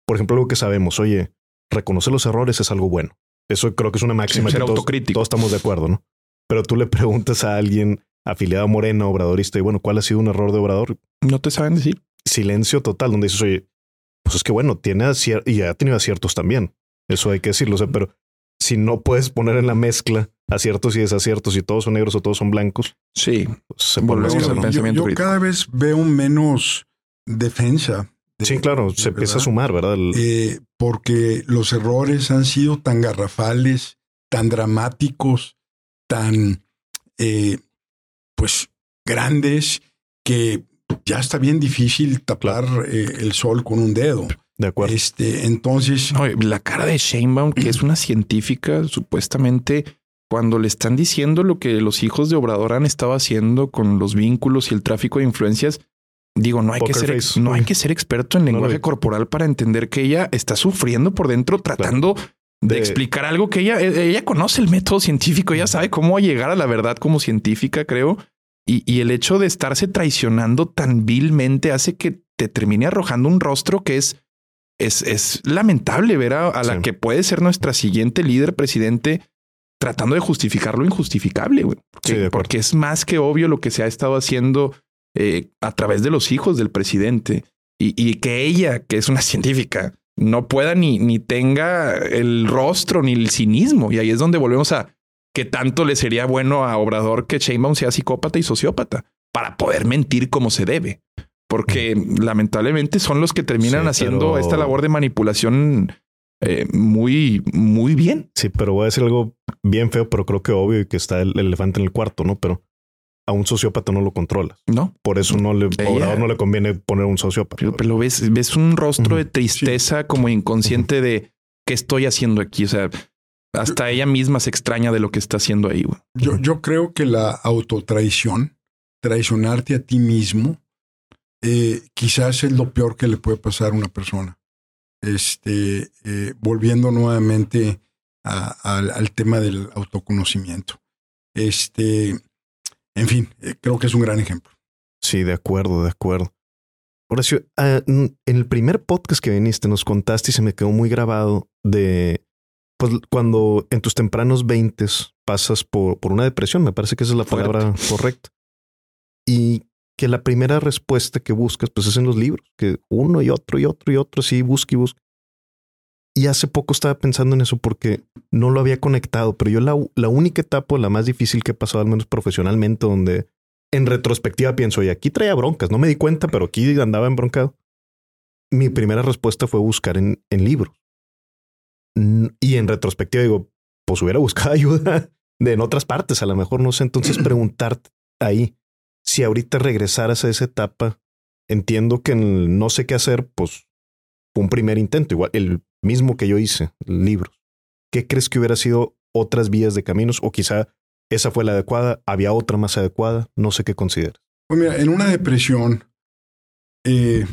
por ejemplo, algo que sabemos, oye, reconocer los errores es algo bueno. Eso creo que es una máxima sí, que todos, todos, estamos de acuerdo, ¿no? Pero tú le preguntas a alguien afiliado a Morena, obradorista, y bueno, ¿cuál ha sido un error de Obrador? No te saben decir. Silencio total, donde dices, oye, pues es que bueno, tiene y ha tenido aciertos también. Eso hay que decirlo, o sea, pero si no puedes poner en la mezcla aciertos y desaciertos y todos son negros o todos son blancos. Sí, pues se volvemos al pensamiento. Yo, yo cada vez veo menos defensa de, sí, claro, se empieza a sumar, ¿verdad? El... Eh, porque los errores han sido tan garrafales, tan dramáticos, tan, eh, pues, grandes, que ya está bien difícil tapar eh, el sol con un dedo. De acuerdo. Este, entonces. La cara de Sheinbaum, que es una científica, supuestamente, cuando le están diciendo lo que los hijos de Obrador han estado haciendo con los vínculos y el tráfico de influencias, Digo, no hay, que ser, face. no hay que ser experto en lenguaje no, corporal para entender que ella está sufriendo por dentro tratando claro. de, de, explicar algo que ella, ella conoce el método científico, ella sabe cómo llegar a la verdad como científica, creo. Y, y el hecho de estarse traicionando tan vilmente hace que te termine arrojando un rostro que es, es, es lamentable ver a, a sí. la que puede ser nuestra siguiente líder presidente tratando de justificar lo injustificable, güey. Porque, sí, porque es más que obvio lo que se ha estado haciendo eh, a través de los hijos del presidente y, y, que ella, que es una científica, no pueda ni, ni tenga el rostro ni el cinismo. Y ahí es donde volvemos a que tanto le sería bueno a Obrador que Sheinbaum sea psicópata y sociópata para poder mentir como se debe. Porque lamentablemente son los que terminan sí, haciendo pero... esta labor de manipulación eh, muy, muy bien. Sí, pero voy a decir algo bien feo, pero creo que obvio y que está el elefante en el cuarto, ¿no? Pero a un sociópata no lo controlas. No. Por eso no le, Ella, no le conviene poner un sociópata. Pero, pero ves, ves un rostro uh -huh. de tristeza sí. como inconsciente uh -huh. de qué estoy haciendo aquí. O sea, hasta yo, ella misma se extraña de lo que está haciendo ahí. Güey. Yo, yo creo que la autotraición, traicionarte a ti mismo, eh, quizás es lo peor que le puede pasar a una persona. Este, eh, volviendo nuevamente a, a, al tema del autoconocimiento. Este, en fin, eh, creo que es un gran ejemplo. Sí, de acuerdo, de acuerdo. Horacio, ah, en el primer podcast que viniste nos contaste y se me quedó muy grabado de pues cuando en tus tempranos veintes pasas por, por una depresión, me parece que esa es la palabra correcta. Y que la primera respuesta que buscas pues es en los libros, que uno y otro y otro y otro, sí, busca y busca. Y hace poco estaba pensando en eso porque no lo había conectado, pero yo la, la única etapa, la más difícil que he pasado, al menos profesionalmente, donde en retrospectiva pienso, y aquí traía broncas, no me di cuenta, pero aquí andaba embroncado. Mi primera respuesta fue buscar en, en libros. Y en retrospectiva digo, pues hubiera buscado ayuda de en otras partes, a lo mejor no sé. Entonces preguntarte ahí, si ahorita regresaras a esa etapa, entiendo que no sé qué hacer, pues un primer intento, igual el mismo que yo hice, libros. ¿Qué crees que hubiera sido otras vías de caminos? O quizá esa fue la adecuada, había otra más adecuada, no sé qué consideras. Pues mira, en una depresión, eh,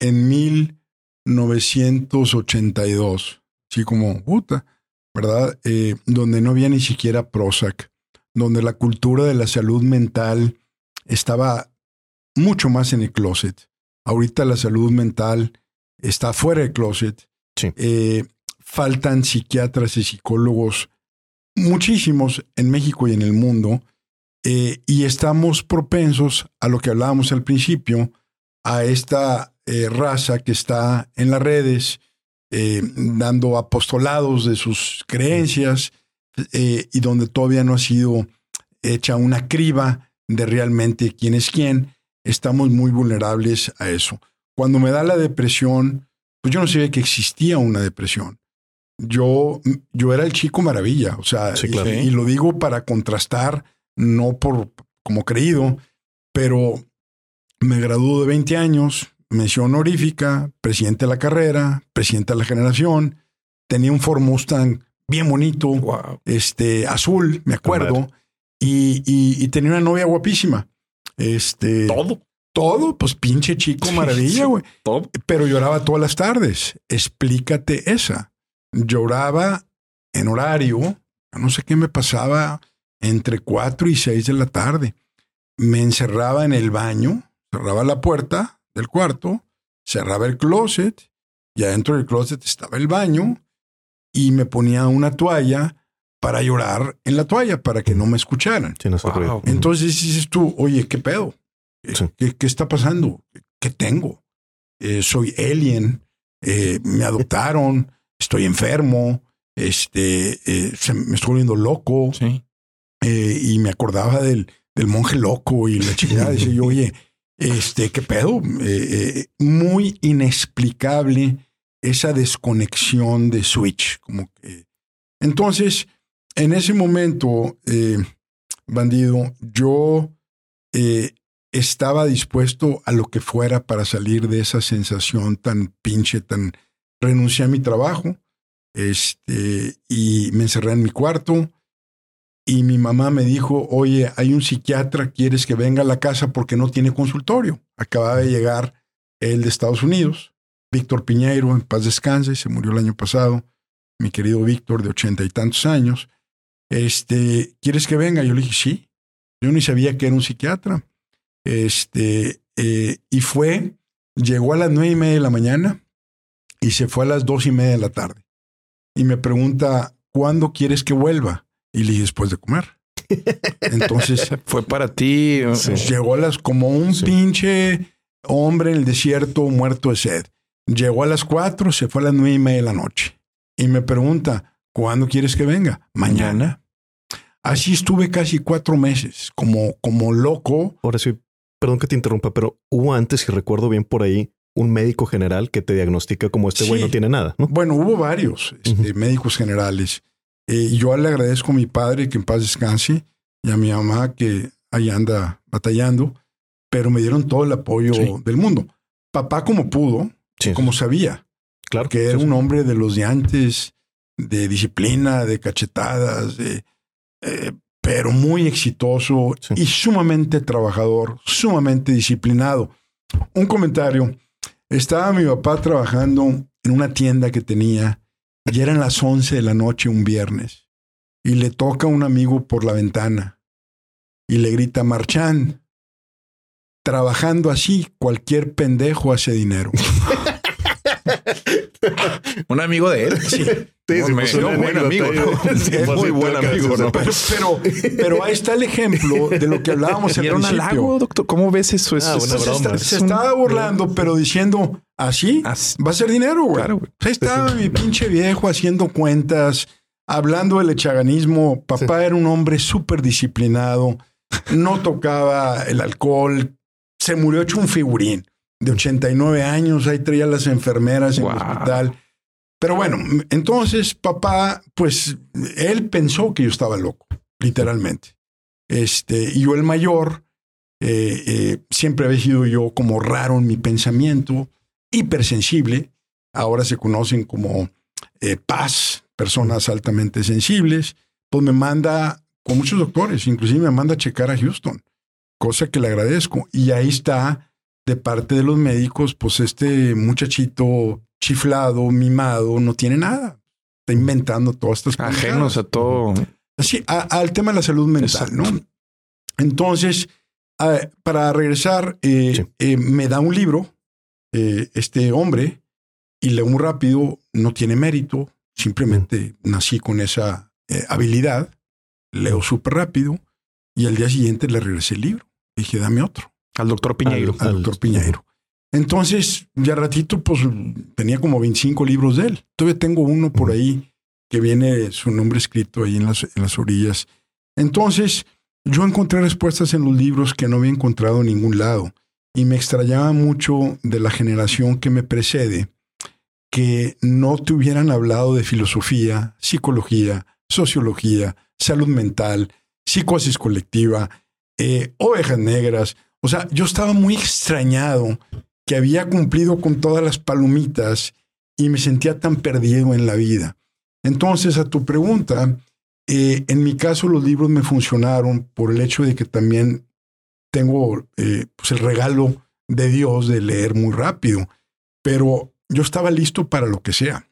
en 1982, así como puta, ¿verdad? Eh, donde no había ni siquiera Prozac, donde la cultura de la salud mental estaba mucho más en el closet. Ahorita la salud mental está fuera del closet. Eh, faltan psiquiatras y psicólogos muchísimos en México y en el mundo, eh, y estamos propensos a lo que hablábamos al principio, a esta eh, raza que está en las redes, dando apostolados de sus creencias, y donde todavía no ha sido hecha una criba de realmente quién es quién, estamos muy vulnerables a eso. Cuando me da la depresión, pues yo no sabía que existía una depresión yo, yo era el chico maravilla, o sea, y, lo digo para contrastar, no por como creído, pero me graduó de 20 años, mención honorífica, presidente de la carrera, presidente de la generación, tenía un Ford Mustang bien bonito, este, azul, me acuerdo, y, y, tenía una novia guapísima. Este, todo. Todo, pues pinche chico maravilla, güey. Pero lloraba todas las tardes. Explícate esa lloraba en horario, no sé qué me pasaba, entre 4 y 6 de la tarde. Me encerraba en el baño, cerraba la puerta del cuarto, cerraba el closet, y adentro del closet estaba el baño, y me ponía una toalla para llorar en la toalla, para que no me escucharan. Entonces dices tú, oye, ¿qué pedo? ¿Qué, está pasando? ¿Qué tengo? Eh, soy alien, eh, me adoptaron, estoy enfermo, este, eh, me estoy volviendo loco. Sí. Y me acordaba del, del monje loco y la chingada. Dice yo, oye, este, qué pedo. Muy inexplicable esa desconexión de switch. Como que. Entonces, en ese momento, bandido, yo estaba dispuesto a lo que fuera para salir de esa sensación tan pinche, tan renuncié a mi trabajo este, y me encerré en mi cuarto. Y mi mamá me dijo, oye, hay un psiquiatra, ¿quieres que venga a la casa porque no tiene consultorio? Acababa de llegar él de Estados Unidos, Víctor Piñeiro, en paz descanse, se murió el año pasado, mi querido Víctor de ochenta y tantos años. Este, ¿quieres que venga? Yo le dije, sí. Yo ni sabía que era un psiquiatra. Este, eh, y fue, llegó a las nueve y media de la mañana, y se fue a las dos y media de la tarde. Y me pregunta, ¿cuándo quieres que vuelva? Y le dije, después de comer. Entonces. fue para ti. Llegó a las como un pinche hombre en el desierto muerto de sed. Llegó a las cuatro, se fue a las nueve y media de la noche. Y me pregunta, ¿cuándo quieres que venga? Mañana. Así estuve casi cuatro meses, como, como loco. Ahora sí, perdón que te interrumpa, pero hubo antes, si recuerdo bien por ahí, un médico general que te diagnostica como este güey no tiene nada. ¿no? Bueno, hubo varios este, médicos generales. Eh, yo le agradezco a mi padre que en paz descanse y a mi mamá que ahí anda batallando, pero me dieron todo el apoyo del mundo. Papá como pudo, como sabía. Claro. Que era un hombre de los de antes, de disciplina, de cachetadas, de, eh, pero muy exitoso y sumamente trabajador, sumamente disciplinado. Un comentario. Estaba mi papá trabajando en una tienda que tenía y eran las once de la noche un viernes y le toca a un amigo por la ventana y le grita, Marchán, trabajando así, cualquier pendejo hace dinero. un amigo de él. Sí. Sí, sí, pues, no, una buen amigo, ahí. ¿no? Sí, Es muy sí, buen amigo, eso. ¿no? Pero, pero, pero ahí está el ejemplo de lo que hablábamos al un principio. halago, doctor. ¿Cómo ves eso? Es- Ah, es- una es- se, está- es un- estaba burlando, pero diciendo así Así- va a ser dinero, güey. Claro, güey. Ahí estaba mi pinche viejo haciendo cuentas, hablando del echaganismo. Papá era un hombre súper disciplinado, no tocaba el alcohol, se murió hecho un figurín de 89 años, ahí traía las enfermeras en el hospital. Pero bueno, entonces papá, pues él pensó que yo estaba loco, literalmente. Este, y yo el mayor, eh, eh, siempre había sido yo como raro en mi pensamiento, hipersensible. Ahora se conocen como eh, paz, personas altamente sensibles. Pues me manda con muchos doctores, inclusive me manda a checar a Houston, cosa que le agradezco. Y ahí está, de parte de los médicos, pues este muchachito chiflado, mimado, no tiene nada. Está inventando todas estas Ajenos a todo. Sí, al tema de la salud mental, Exacto. ¿no? Entonces, para regresar, eh, Sí. eh, me da un libro, eh, este hombre, y leo muy rápido, no tiene mérito, simplemente nací con esa habilidad, leo súper rápido, y al día siguiente le regresé el libro. Dije, dame otro Al doctor Piñeiro. al doctor Piñeiro. Entonces, ya ratito, pues tenía como 25 libros de él. Todavía tengo uno por ahí que viene su nombre escrito ahí en las, en las orillas. Entonces, yo encontré respuestas en los libros que no había encontrado en ningún lado. Y me extrañaba mucho de la generación que me precede que no te hubieran hablado de filosofía, psicología, sociología, salud mental, psicosis colectiva, eh, ovejas negras. O sea, yo estaba muy extrañado que había cumplido con todas las palomitas y me sentía tan perdido en la vida. Entonces, a tu pregunta, eh, en mi caso los libros me funcionaron por el hecho de que también tengo eh, pues el regalo de Dios de leer muy rápido, pero yo estaba listo para lo que sea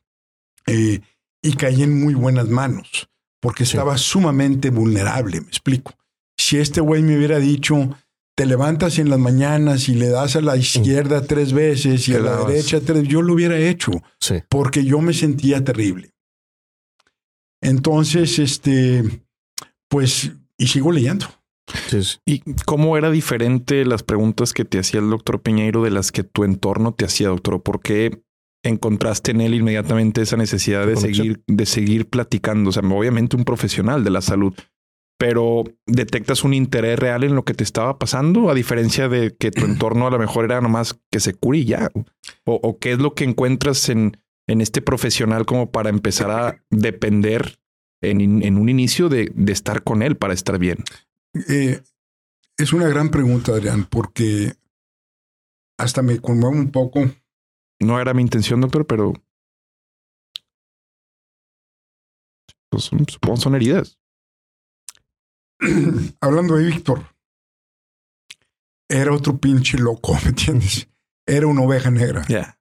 eh, y caí en muy buenas manos porque Sí. estaba sumamente vulnerable, me explico. Si este güey me hubiera dicho, te levantas en las mañanas y le das a la izquierda tres veces y a la derecha tres, yo lo hubiera hecho Sí. porque yo me sentía terrible. Entonces, este, pues, y sigo leyendo. Sí, sí. ¿Y cómo era diferente las preguntas que te hacía el doctor Piñeiro de las que tu entorno te hacía, doctor? ¿Por qué encontraste en él inmediatamente esa necesidad de seguir, de seguir platicando? O sea, obviamente un profesional de la salud, pero detectas un interés real en lo que te estaba pasando, a diferencia de que tu entorno a lo mejor era nomás que se cure y ya. O, o qué es lo que encuentras en, en este profesional como para empezar a depender en, en un inicio de, de estar con él para estar bien. Eh, es una gran pregunta, Adrián, porque hasta me conmueve un poco. No era mi intención, doctor, pero pues, supongo son heridas. Hablando de Víctor, era otro pinche loco, ¿me entiendes? Era una oveja negra. Ya.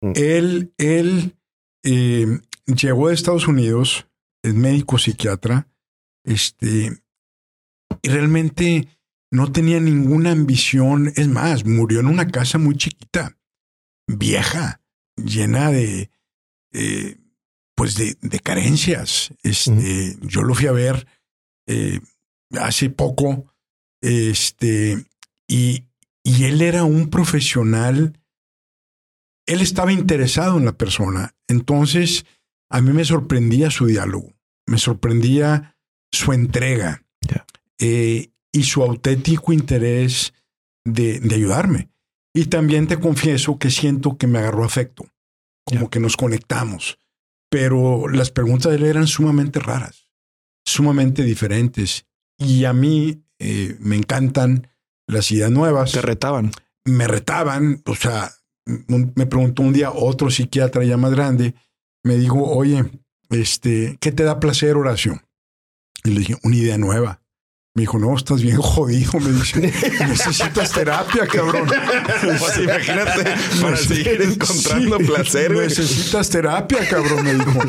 Él, él eh, llegó de Estados Unidos, es médico psiquiatra, este, y realmente no tenía ninguna ambición. Es más, murió en una casa muy chiquita, vieja, llena de, eh, pues de, de carencias. Este, Yo lo fui a ver eh, hace poco, este, y, y él era un profesional él estaba interesado en la persona. Entonces, a mí me sorprendía su diálogo, me sorprendía su entrega eh, y su auténtico interés de, de ayudarme. Y también te confieso que siento que me agarró afecto, como que nos conectamos. Pero las preguntas de él eran sumamente raras, sumamente diferentes. Y a mí eh, me encantan las ideas nuevas Te retaban. me retaban, o sea, un- me preguntó un día otro psiquiatra ya más grande, me dijo, oye, este, ¿qué te da placer, Horacio? Y le dije, una idea nueva. Me dijo, no, estás bien jodido. Me dice, necesitas terapia, cabrón. Pues imagínate, para seguir encontrando placer. Necesitas terapia, cabrón, me dijo.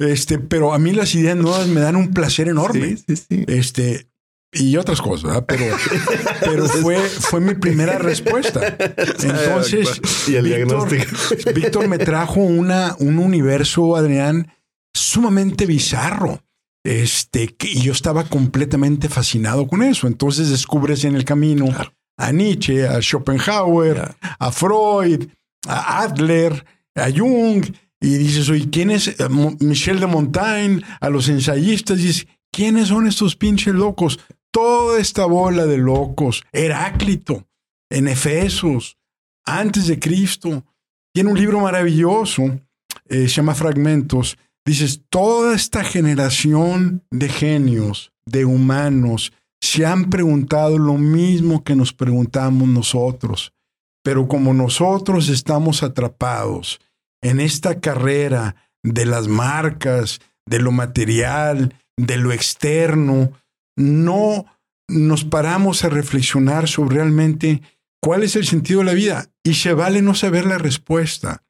Este, pero a mí las ideas nuevas me dan un placer enorme. sí, sí. Este, y otras cosas, pero, pero fue, fue mi primera respuesta. Entonces, y el Víctor, diagnóstico. Víctor me trajo una, un universo, Adrián, sumamente bizarro. Este, y yo estaba completamente fascinado con eso. Entonces descubres en el camino a Nietzsche, a Schopenhauer, a Freud, a Adler, a Jung, y dices, oye, ¿quién es eh, Michel de Montaigne? A los ensayistas, dices, ¿quiénes son estos pinches locos? Toda esta bola de locos. Heráclito, en Efesos, antes de Cristo. Tiene un libro maravilloso, eh, se llama Fragmentos. Dices, toda esta generación de genios, de humanos, se han preguntado lo mismo que nos preguntamos nosotros. Pero como nosotros estamos atrapados en esta carrera de las marcas, de lo material, de lo externo, no nos paramos a reflexionar sobre realmente cuál es el sentido de la vida. Y se vale no saber la respuesta.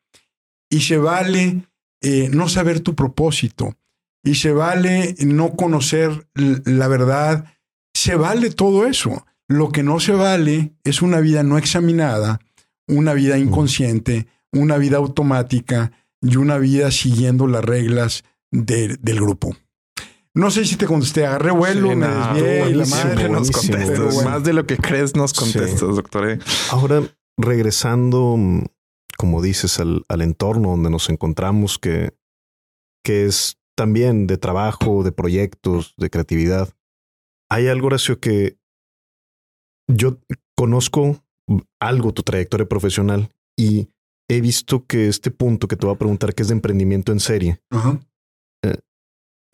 Y se vale eh, no saber tu propósito. Y se vale no conocer la verdad. Se vale todo eso. Lo que no se vale es una vida no examinada, una vida inconsciente, una vida automática y una vida siguiendo las reglas de- del grupo. No sé si te contesté, agarré vuelo, Sí, me no, desvié y la madre. nos contestas. bueno. Más de lo que crees nos Sí. contestas, doctor. ¿eh? Ahora, regresando, mm, como dices, al, al entorno donde nos encontramos, que, que es también de trabajo, de proyectos, de creatividad. Hay algo, Horacio, que yo conozco algo tu trayectoria profesional y he visto que este punto que te voy a preguntar, que es de emprendimiento en serie, Ajá.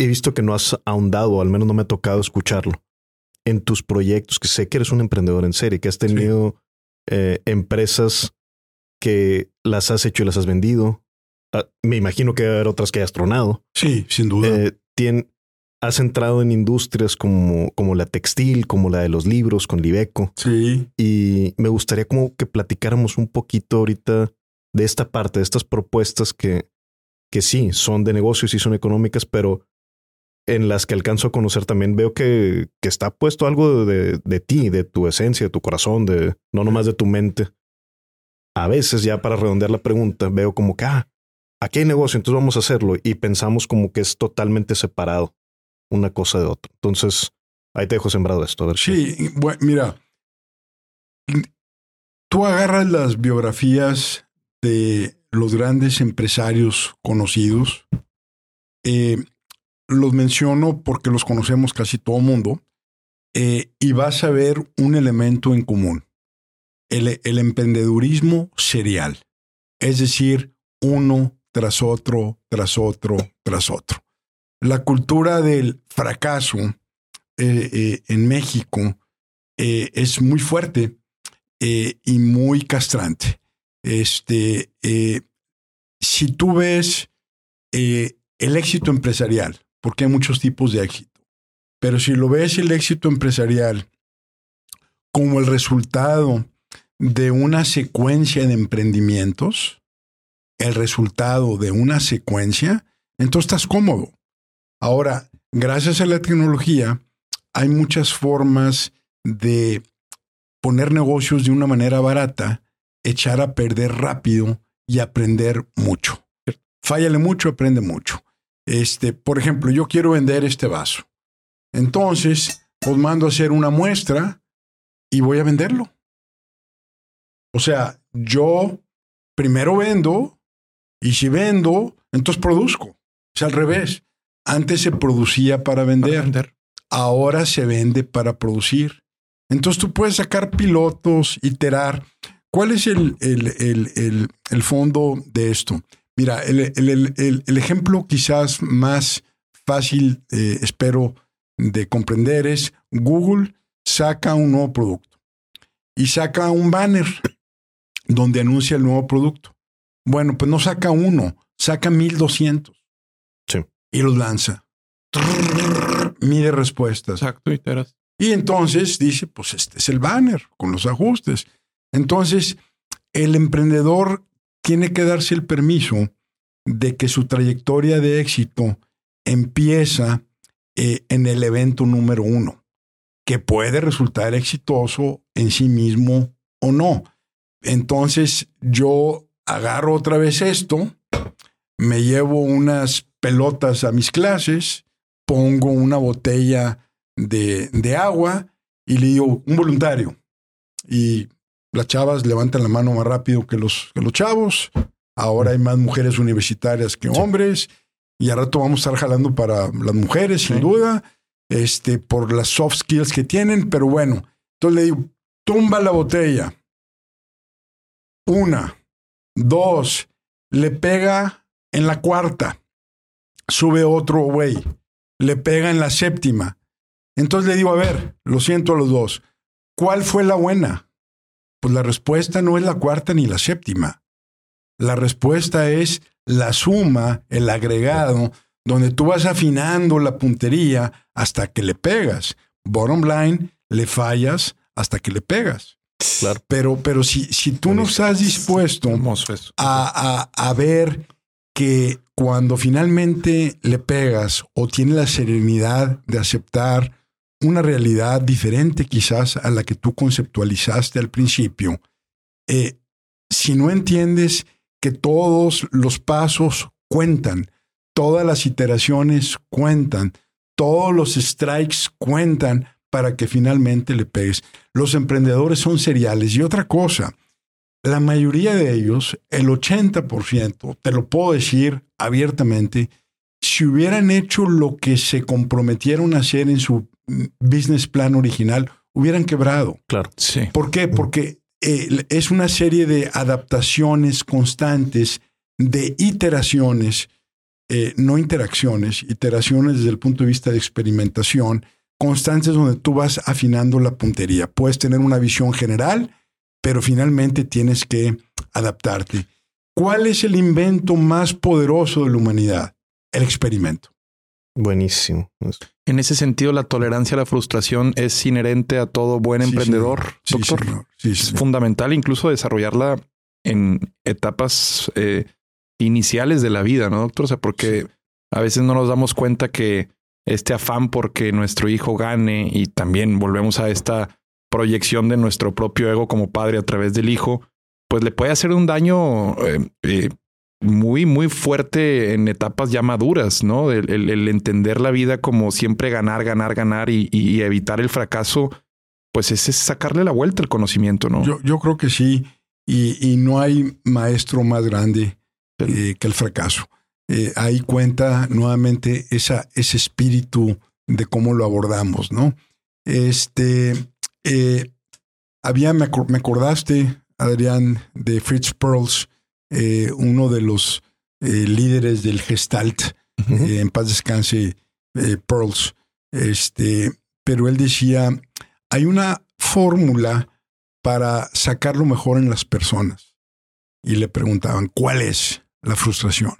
He visto que no has ahondado, al menos no me ha tocado escucharlo, en tus proyectos, que sé que eres un emprendedor en serie, que has tenido eh, empresas que las has hecho y las has vendido. Ah, me imagino que va a haber otras que hayas tronado. Sí, sin duda. Eh, tien- has entrado en industrias como, como la textil, como la de los libros, con Libeco. sí. Y me gustaría como que platicáramos un poquito ahorita de esta parte, de estas propuestas que, que sí, son de negocios y son económicas, pero en las que alcanzo a conocer también veo que, que está puesto algo de, de ti, de tu esencia, de tu corazón, de no nomás de tu mente. A veces, ya para redondear la pregunta, veo como que, ah, aquí hay negocio, entonces vamos a hacerlo. Y pensamos como que es totalmente separado una cosa de otra. Entonces, ahí te dejo sembrado esto. A ver Sí, bueno, mira, tú agarras las biografías de los grandes empresarios conocidos, eh, los menciono porque los conocemos casi todo el mundo, eh, y vas a ver un elemento en común, el, emprendedurismo serial, es decir, uno tras otro, tras otro, tras otro. La cultura del fracaso eh, eh, en México es muy fuerte y muy castrante. Este, si tú ves el éxito empresarial, porque hay muchos tipos de éxito, pero si lo ves el éxito empresarial como el resultado de una secuencia de emprendimientos, el resultado de una secuencia, entonces estás cómodo. Ahora, gracias a la tecnología, hay muchas formas de poner negocios de una manera barata, echar a perder rápido y aprender mucho. Fállale mucho, aprende mucho. Este, por ejemplo, yo quiero vender este vaso. Entonces, os mando a hacer una muestra y voy a venderlo. O sea, yo primero vendo y si vendo, entonces produzco. Es al revés. Antes se producía para vender, Para vender. ahora se vende para producir. Entonces tú puedes sacar pilotos, iterar. ¿Cuál es el, el, el, el fondo de esto? Mira, el, el, el, el- el ejemplo quizás más fácil, eh, espero, de comprender es Google saca un nuevo producto y saca un banner donde anuncia el nuevo producto. Bueno, pues no saca uno, saca 1200. Sí. Y los lanza. Trrr, mide respuestas. Exacto, iteras. Y entonces dice, pues este es el banner con los ajustes. Entonces, el emprendedor tiene que darse el permiso de que su trayectoria de éxito empieza eh, en el evento número uno, que puede resultar exitoso en sí mismo o no. Entonces yo agarro otra vez esto, me llevo unas pelotas a mis clases, pongo una botella de, de agua y le digo, un voluntario. Y las chavas levantan la mano más rápido que los, que los chavos. Ahora hay más mujeres universitarias que hombres. Y al rato vamos a estar jalando para las mujeres, sin duda, este, por las soft skills que tienen. Pero bueno, entonces le digo, tumba la botella. Una, dos, le pega en la cuarta. Sube otro güey, le pega en la séptima. Entonces le digo, a ver, lo siento a los dos. ¿Cuál fue la buena? Pues la respuesta no es la cuarta ni la séptima. La respuesta es la suma, el agregado, donde tú vas afinando la puntería hasta que le pegas. Bottom line, le fallas hasta que le pegas. Claro. Pero, pero si, si tú no estás dispuesto a, a, a ver que cuando finalmente le pegas o tienes la serenidad de aceptar una realidad diferente quizás a la que tú conceptualizaste al principio, eh, si no entiendes que todos los pasos cuentan, todas las iteraciones cuentan, todos los strikes cuentan para que finalmente le pegues. Los emprendedores son seriales. Y otra cosa, la mayoría de ellos, el 80%, te lo puedo decir abiertamente, si hubieran hecho lo que se comprometieron a hacer en su business plan original, hubieran quebrado. Claro, sí. ¿Por qué? Porque eh, es una serie de adaptaciones constantes, de iteraciones, eh, no interacciones, iteraciones desde el punto de vista de experimentación, constantes donde tú vas afinando la puntería. Puedes tener una visión general, pero finalmente tienes que adaptarte. ¿Cuál es el invento más poderoso de la humanidad? El experimento. Buenísimo. En ese sentido, la tolerancia a la frustración es inherente a todo buen emprendedor, doctor. es fundamental incluso desarrollarla en etapas eh, iniciales de la vida, ¿no, doctor? O sea, porque a veces no nos damos cuenta que este afán porque nuestro hijo gane y también volvemos a esta proyección de nuestro propio ego como padre a través del hijo, pues le puede hacer un daño eh, eh, muy, muy fuerte en etapas ya maduras, ¿no? El, entender la vida como siempre ganar, ganar, ganar y, evitar el fracaso, pues es, sacarle la vuelta al conocimiento, ¿no? Yo, yo creo que sí, y, no hay maestro más grande eh, que el fracaso. Eh, ahí cuenta nuevamente esa, ese espíritu de cómo lo abordamos, ¿no? Este, eh, había, me, acordaste, Adrián, de Fritz Perls, eh, uno de los líderes del Gestalt, en paz descanse, Perls, este, pero él decía, hay una fórmula para sacar lo mejor en las personas. Y le preguntaban, ¿cuál es la frustración?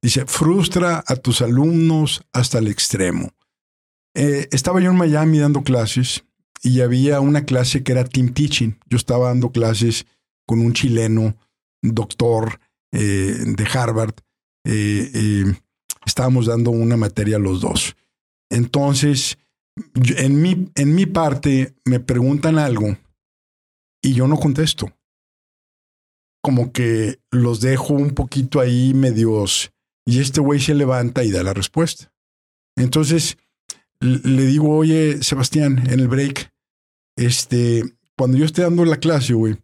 Dice, frustra a tus alumnos hasta el extremo. Eh, estaba yo en Miami dando clases y había una clase que era team teaching. Yo estaba dando clases con un chileno, doctor eh, de Harvard. Eh, estábamos dando una materia los dos. Entonces, en, mi, en mi parte me preguntan algo y yo no contesto. Como que los dejo un poquito ahí medios y este güey se levanta y da la respuesta. Entonces le digo, oye, Sebastián, en el break, este, cuando yo esté dando la clase, güey,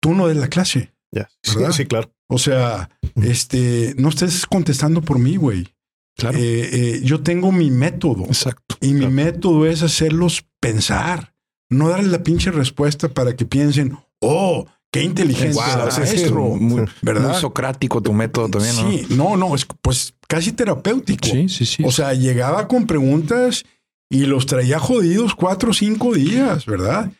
tú no des la clase. Ya, sí, claro. O sea, este, no estés contestando por mí, güey. Claro. Eh, eh, yo tengo mi método. Exacto. Y mi método es hacerlos pensar, no darles la pinche respuesta para que piensen, oh, Qué inteligente wow, muy, ¿verdad? socrático tu método también, ¿no? Sí, no, no, es pues casi terapéutico. Sí, sí, sí. O sea, llegaba con preguntas y los traía jodidos cuatro o cinco días, ¿verdad?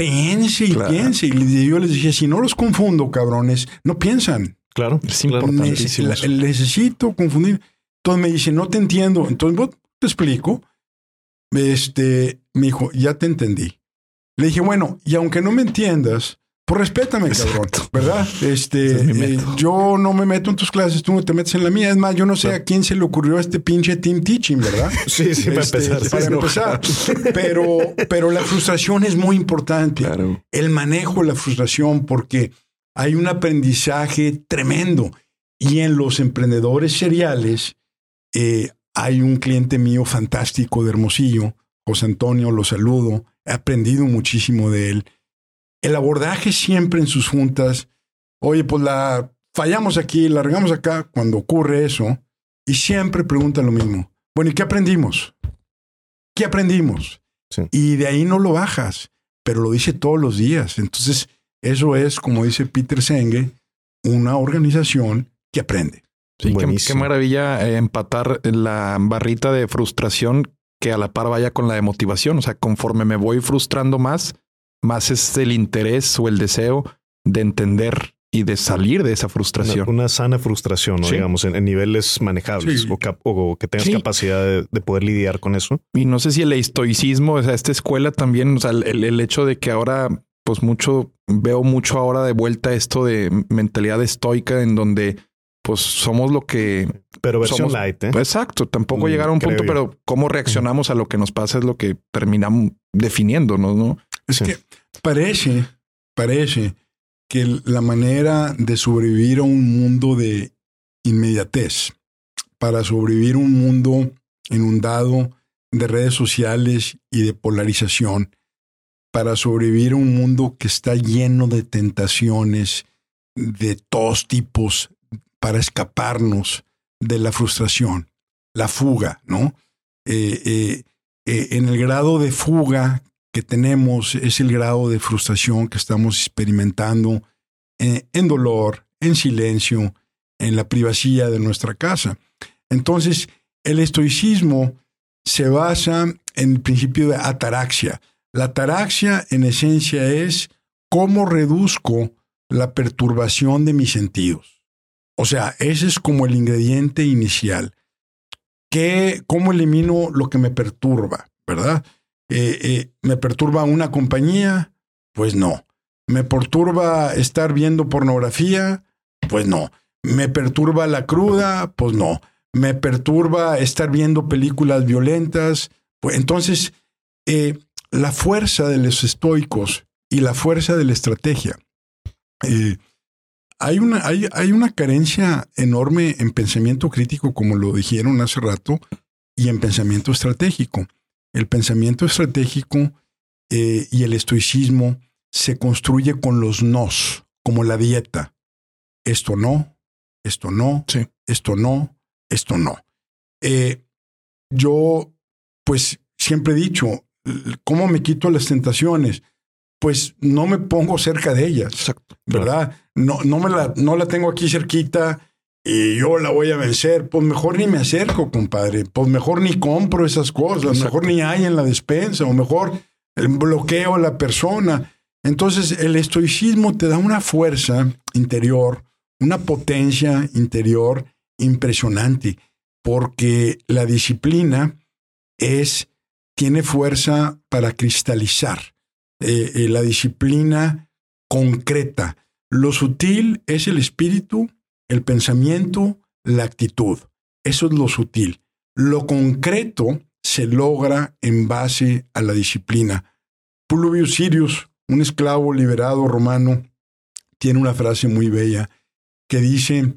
Pense y piense. Y yo les decía, si no los confundo, cabrones, no piensan. Claro, es importantísimo. necesito confundir. Entonces me dice, no te entiendo. Entonces, te explico. Este, me dijo, ya te entendí. Le dije, bueno, y aunque no me entiendas, Pues respétame, cabrón, ¿verdad? Este, eh, yo no me meto en tus clases, tú no te metes en la mía. Es más, yo no sé a quién se le ocurrió este pinche team teaching, ¿verdad? Sí, sí, para Este, empezar. para empezar. Pero, pero la frustración es muy importante. Claro. El manejo de la frustración, porque hay un aprendizaje tremendo. Y en los emprendedores seriales, eh, hay un cliente mío fantástico de Hermosillo, José Antonio, lo saludo. He aprendido muchísimo de él. El abordaje siempre en sus juntas, oye, pues la fallamos aquí, la regamos acá, cuando ocurre eso, y siempre pregunta lo mismo. Bueno, ¿y qué aprendimos? ¿Qué aprendimos? Sí. Y de ahí no lo bajas, pero lo dice todos los días. Entonces, eso es, como dice Peter Senge, una organización que aprende. Sí, qué maravilla eh, empatar la barrita de frustración que a la par vaya con la de motivación. O sea, conforme me voy frustrando más, más es el interés o el deseo de entender y de salir de esa frustración. Una, una sana frustración, ¿no? Sí. digamos, en, en niveles manejables Sí. o, cap- o que tengas Sí. capacidad de, de poder lidiar con eso. Y no sé si el estoicismo, o sea, esta escuela también, o sea, el, el hecho de que ahora, pues mucho, veo mucho ahora de vuelta esto de mentalidad estoica en donde pues somos lo que... Pero versión Somos- light, ¿eh? Exacto, tampoco Mm, llegar a un creo punto, yo. pero cómo reaccionamos a lo que nos pasa es lo que terminamos definiéndonos, ¿no? Es Sí. que parece, parece que la manera de sobrevivir a un mundo de inmediatez, para sobrevivir a un mundo inundado de redes sociales y de polarización, para sobrevivir a un mundo que está lleno de tentaciones de todos tipos para escaparnos de la frustración, la fuga, ¿no? Eh, eh, eh, en el grado de fuga que tenemos es el grado de frustración que estamos experimentando eh, en dolor, en silencio, en la privacidad de nuestra casa. Entonces, el estoicismo se basa en el principio de ataraxia. La ataraxia, en esencia, es cómo reduzco la perturbación de mis sentidos. O sea, ese es como el ingrediente inicial. ¿Qué, ¿Cómo elimino lo que me perturba? ¿Verdad? Eh, eh, ¿Me perturba una compañía? Pues no. ¿Me perturba estar viendo pornografía? Pues no. ¿Me perturba la cruda? Pues no. ¿Me perturba estar viendo películas violentas? Pues entonces, eh, la fuerza de los estoicos y la fuerza de la estrategia. Hay, una, hay, hay una carencia enorme en pensamiento crítico, como lo dijeron hace rato, y en pensamiento estratégico. El pensamiento estratégico eh, y el estoicismo se construye con los nos, como la dieta. Esto no, esto no, Sí. esto no, esto no. Eh, yo, pues, siempre he dicho, ¿cómo me quito las tentaciones? Pues no me pongo cerca de ellas, Exacto. ¿verdad? No, no, me la, no la tengo aquí cerquita y yo la voy a vencer. Pues mejor ni me acerco, compadre. Pues mejor ni compro esas cosas, Exacto. mejor ni hay en la despensa, o mejor el bloqueo a la persona. Entonces, el estoicismo te da una fuerza interior, una potencia interior impresionante, porque la disciplina es, tiene fuerza para cristalizar. Eh, eh, la disciplina concreta. Lo sutil es el espíritu, el pensamiento, la actitud. Eso es lo sutil. Lo concreto se logra en base a la disciplina. Publius Sirius, un esclavo liberado romano, tiene una frase muy bella que dice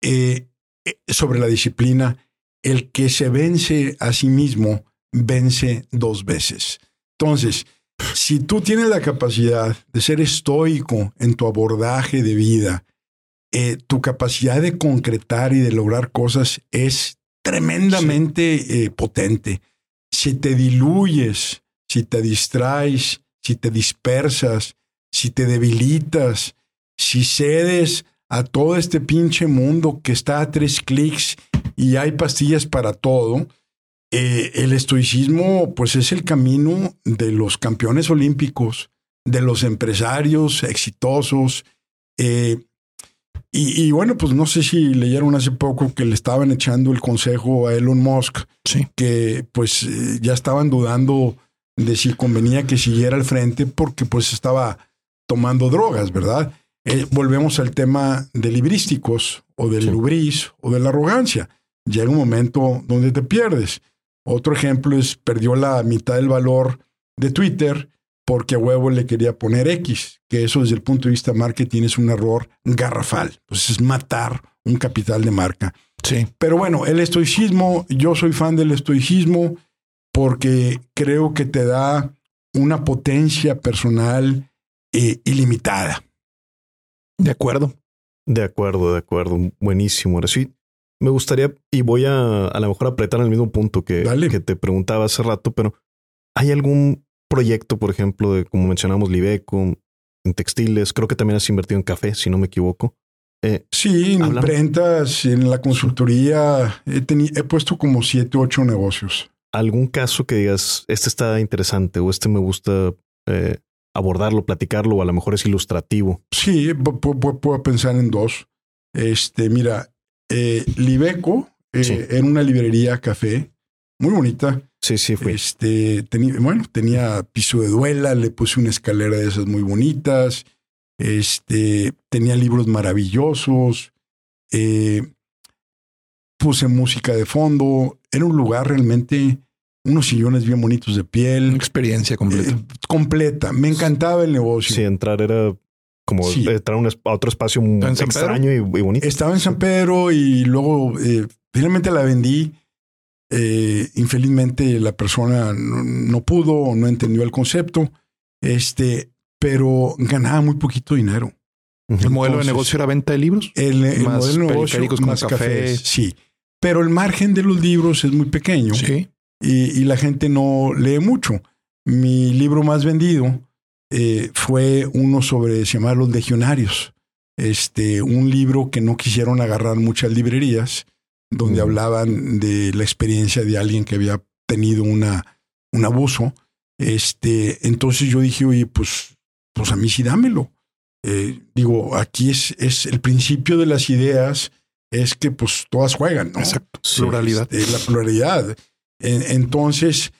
eh, eh, sobre la disciplina, el que se vence a sí mismo, vence dos veces. Entonces, si tú tienes la capacidad de ser estoico en tu abordaje de vida, eh, tu capacidad de concretar y de lograr cosas es tremendamente eh, potente. Si te diluyes, si te distraes, si te dispersas, si te debilitas, si cedes a todo este pinche mundo que está a tres clics y hay pastillas para todo, eh, el estoicismo pues es el camino de los campeones olímpicos, de los empresarios exitosos. eh, y, y bueno, pues no sé si leyeron hace poco que le estaban echando el consejo a Elon Musk, Sí. que pues eh, ya estaban dudando de si convenía que siguiera al frente porque pues estaba tomando drogas, ¿verdad? Eh, volvemos al tema de librísticos o del lubris o de la arrogancia. Llega un momento donde te pierdes. Otro ejemplo es perdió la mitad del valor de Twitter porque a huevo le quería poner X, que eso desde el punto de vista marketing es un error garrafal. Pues es matar un capital de marca. Sí. Pero bueno, el estoicismo, yo soy fan del estoicismo porque creo que te da una potencia personal eh, ilimitada. De acuerdo. De acuerdo, de acuerdo. Buenísimo. Ahora sí, me gustaría, y voy a a lo mejor apretar el mismo punto que, que te preguntaba hace rato, pero ¿hay algún proyecto, por ejemplo, de como mencionamos, Libeco, en textiles? Creo que también has invertido en café, si no me equivoco. Eh, sí, en imprentas, en la consultoría, he, he puesto como siete, ocho negocios. ¿Algún caso que digas, este está interesante o este me gusta eh, abordarlo, platicarlo, o a lo mejor es ilustrativo? Sí, puedo pensar en dos. Este, mira, eh, Libeco eh, era una librería café muy bonita. Sí, sí, fue. Este, tenía, bueno, tenía piso de duela, le puse una escalera de esas muy bonitas. Este, tenía libros maravillosos. Eh, puse música de fondo. Era un lugar realmente, unos sillones bien bonitos de piel. Una experiencia completa. Eh, completa. Me encantaba el negocio. Sí, entrar era como entrar a otro espacio muy extraño y, bonito. Estaba en San Pedro y luego eh, finalmente la vendí. Eh, infelizmente la persona no, pudo o no entendió el concepto. Este, pero ganaba muy poquito dinero. ¿El modelo de negocio era venta de libros? El, modelo de negocio más café. Sí. Pero el margen de los libros es muy pequeño. Sí. Y, la gente no lee mucho. Mi libro más vendido eh, fue uno sobre, se llama Los Legionarios. Este, un libro que no quisieron agarrar muchas librerías, donde hablaban de la experiencia de alguien que había tenido una, un abuso. Este, entonces yo dije, oye, pues, pues a mí sí dámelo. Eh, digo, aquí es, es el principio de las ideas es que pues todas juegan, ¿no? Exacto. Pluralidad. Este, la pluralidad. entonces,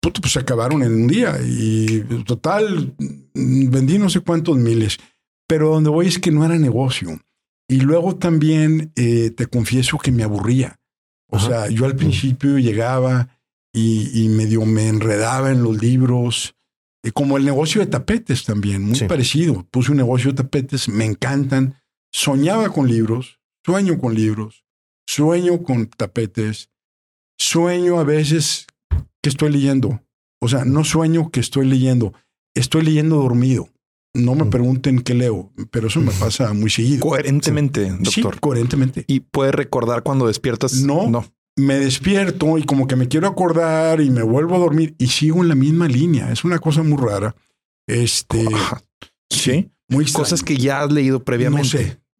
pues se acabaron en un día y total, vendí no sé cuántos miles. Pero donde voy es que no era negocio. Y luego también eh, te confieso que me aburría. O sea, yo al principio llegaba y, y, medio me enredaba en los libros, eh, como el negocio de tapetes también, muy parecido. Puse un negocio de tapetes, me encantan. Soñaba con libros, Sueño con libros, sueño con tapetes, sueño a veces que estoy leyendo. O sea, no sueño que estoy leyendo, estoy leyendo dormido. No me mm. pregunten qué leo, pero eso me pasa muy seguido. Coherentemente, doctor. Sí, coherentemente. ¿Y puedes recordar cuando despiertas? No, no. Me despierto y como que me quiero acordar y me vuelvo a dormir y sigo en la misma línea. Es una cosa muy rara. Este. Sí. Muy Cosas que ya has leído previamente.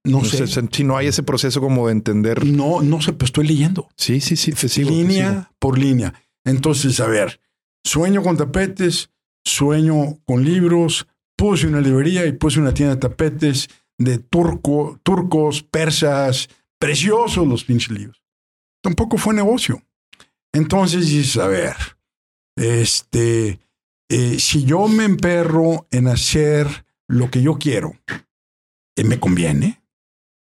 No sé. No sé. Si no hay ese proceso como de entender. No, no sé, pero estoy leyendo. Sí, sí, sí, te sigo. Línea por línea. Entonces, a ver, sueño con tapetes, sueño con libros, puse una librería y puse una tienda de tapetes de turco, turcos, persas, preciosos los pinches libros. Tampoco fue negocio. Entonces dices, a ver, este, eh, si yo me emperro en hacer lo que yo quiero, eh, me conviene.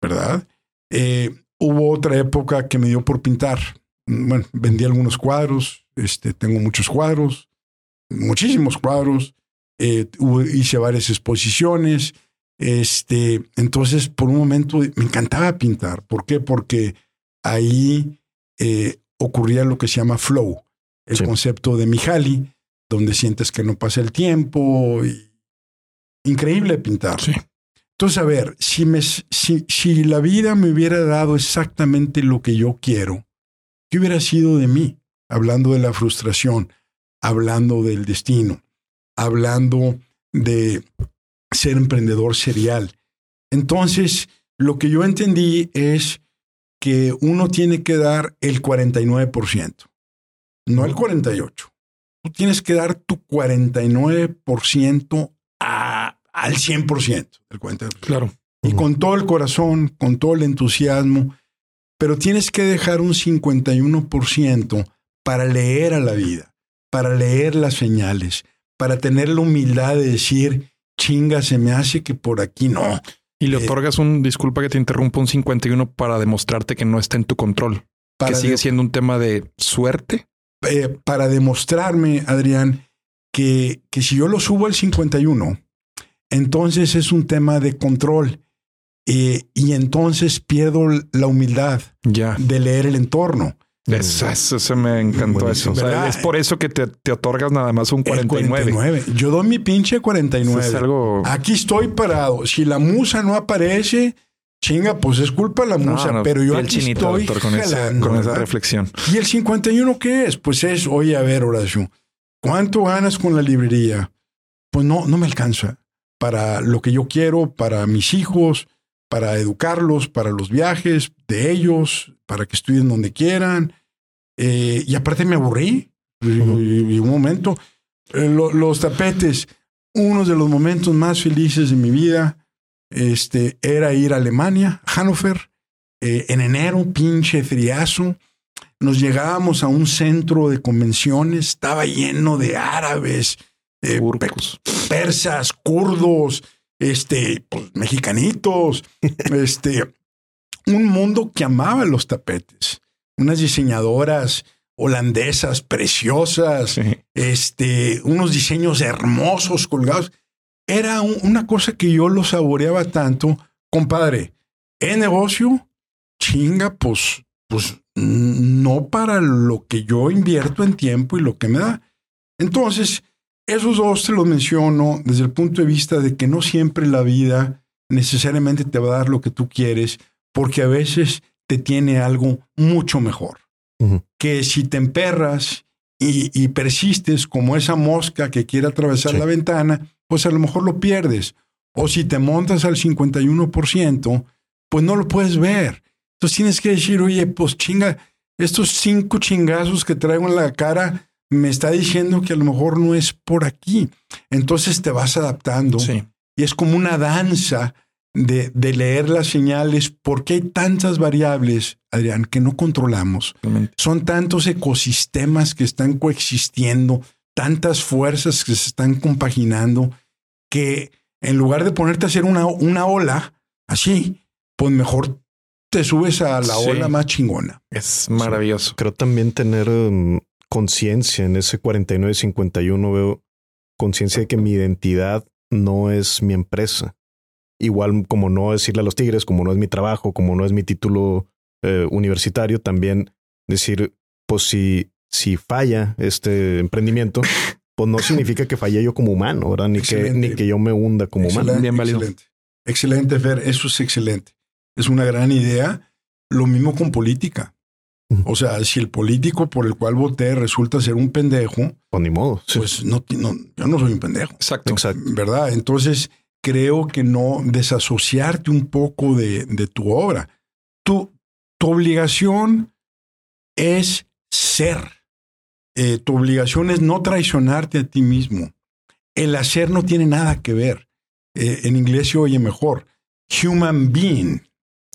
¿verdad? Eh, hubo otra época que me dio por pintar. Bueno, vendí algunos cuadros, este, tengo muchos cuadros, muchísimos cuadros, eh, hice varias exposiciones. Este, entonces, por un momento me encantaba pintar. ¿Por qué? Porque ahí eh, ocurría lo que se llama flow, el concepto de Mihaly, donde sientes que no pasa el tiempo. Y... Increíble pintar. Sí. Entonces, a ver, si, me, si, si la vida me hubiera dado exactamente lo que yo quiero, ¿qué hubiera sido de mí? Hablando de la frustración, hablando del destino, hablando de ser emprendedor serial. Entonces, lo que yo entendí es que uno tiene que dar el 49%, no el 48%. Tú tienes que dar tu 49% a al 100% del cuenta. Claro. Y con todo el corazón, con todo el entusiasmo, pero tienes que dejar un 51% para leer a la vida, para leer las señales, para tener la humildad de decir, chinga, se me hace que por aquí no. Y le Eh, otorgas un, disculpa que te interrumpa, un 51 para demostrarte que no está en tu control. Para que sigue siendo un tema de suerte. eh, para demostrarme, Adrián, que, que si yo lo subo al 51, entonces es un tema de control. Eh, y entonces pierdo la humildad Ya. de leer el entorno. Eso, eso se me encantó Buenísimo. eso. O sea, ¿Verdad? es por eso que te, te otorgas nada más un El 49. 49. Yo doy mi pinche 49. Es algo. Aquí estoy parado. Si la musa no aparece, chinga, pues es culpa de la musa. no, pero yo aquí chinita, estoy doctor, con, esa, jalando, con esa reflexión. ¿Y el 51 qué es? Pues es, oye, a ver, Horacio, ¿cuánto ganas con la librería? Pues no, no me alcanza para lo que yo quiero, para mis hijos, para educarlos, para los viajes de ellos, para que estudien donde quieran. Eh, y aparte me aburrí. Y, y- y un momento, eh, lo- los tapetes, uno de los momentos más felices de mi vida, este, era ir a Alemania, Hannover, eh, en enero, pinche friazo. Nos llegábamos a un centro de convenciones, estaba lleno de árabes, persas, kurdos, este, pues, mexicanitos, este, un mundo que amaba los tapetes, unas diseñadoras holandesas preciosas, Sí. este, unos diseños hermosos colgados. Era un- una cosa que yo lo saboreaba tanto, compadre. ¿Es negocio? Chinga, pues, pues no para lo que yo invierto en tiempo y lo que me da. Entonces, esos dos te los menciono desde el punto de vista de que no siempre la vida necesariamente te va a dar lo que tú quieres, porque a veces te tiene algo mucho mejor. Que si te emperras y, y persistes como esa mosca que quiere atravesar Sí. la ventana, pues a lo mejor lo pierdes. O si te montas al 51%, pues no lo puedes ver. Entonces tienes que decir, oye, pues chinga, estos cinco chingazos que traigo en la cara me está diciendo que a lo mejor no es por aquí. Entonces te vas adaptando Sí. y es como una danza de, de leer las señales porque hay tantas variables, Adrián, que no controlamos. Son tantos ecosistemas que están coexistiendo, tantas fuerzas que se están compaginando, que en lugar de ponerte a hacer una, una ola así, pues mejor te subes a la Sí. ola más chingona. Es maravilloso. Creo también tener um, conciencia en ese 49-51, veo conciencia de que mi identidad no es mi empresa. Igual como no decirle a los tigres, como no es mi trabajo, como no es mi título eh, universitario, también decir, pues si, si falla este emprendimiento, pues no significa que falle yo como humano, ¿verdad? Ni que, ni que yo me hunda como humano. Excelente, Bien válido. Excelente. Excelente, Fer. Eso es excelente. Es una gran idea. Lo mismo con política. O sea, si el político por el cual voté resulta ser un pendejo, Pues ni modo. sí. pues no, yo no soy un pendejo, Exacto. Exacto. ¿verdad? Entonces, creo que no desasociarte un poco de, de tu obra. Tu, tu obligación es ser. Eh, tu obligación es no traicionarte a ti mismo. El hacer no tiene nada que ver. Eh, en inglés se oye mejor. Human being.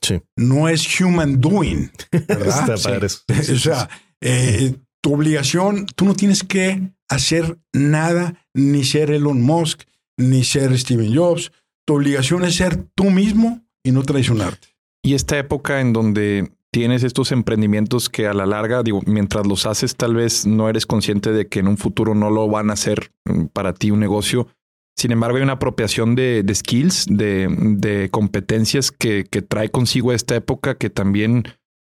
Sí. No es human doing. ¿verdad? Está padre eso. o sea, eh, tu obligación, tú no tienes que hacer nada, ni ser Elon Musk, ni ser Steven Jobs. Tu obligación es ser tú mismo y no traicionarte. Y esta época en donde tienes estos emprendimientos que a la larga, digo, mientras los haces, tal vez no eres consciente de que en un futuro no lo van a hacer mm, para ti un negocio. Sin embargo, hay una apropiación de, de skills, de, de competencias que, que trae consigo esta época que también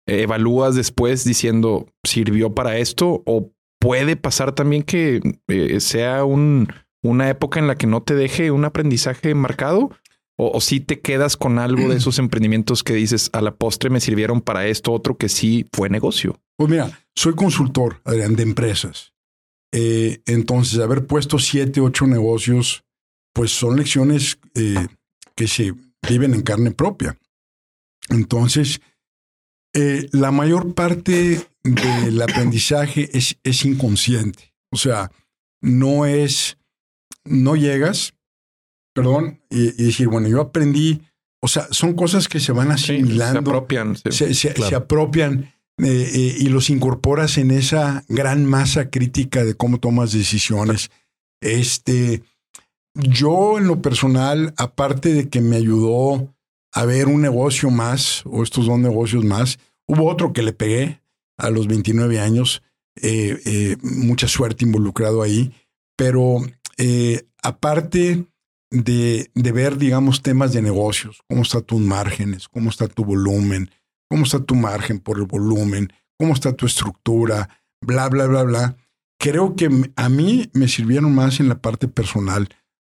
eh, evalúas después diciendo, ¿sirvió para esto? O puede pasar también que eh, sea un, una época en la que no te deje un aprendizaje marcado. O, o si te quedas con algo de esos emprendimientos que dices a la postre me sirvieron para esto, otro que sí fue negocio. Pues mira, soy consultor, Adrián, de empresas. Eh, entonces, haber puesto siete, ocho negocios, pues son lecciones eh, que se viven en carne propia. Entonces, eh, la mayor parte del aprendizaje es, es inconsciente. O sea, no es, no llegas, perdón, y, y decir, bueno, yo aprendí, o sea, son cosas que se van se asimilando apropian. se- se, se- claro. se apropian eh, eh, y los incorporas en esa gran masa crítica de cómo tomas decisiones. Este, yo en lo personal, aparte de que me ayudó a ver un negocio más, o estos dos negocios más, hubo otro que le pegué a los 29 años, eh, eh, mucha suerte involucrado ahí, pero eh, aparte de, de, ver, digamos, temas de negocios, cómo están tus márgenes, cómo está tu volumen, cómo está tu margen por el volumen, cómo está tu estructura, bla, bla, bla, bla, creo que a mí me sirvieron más en la parte personal,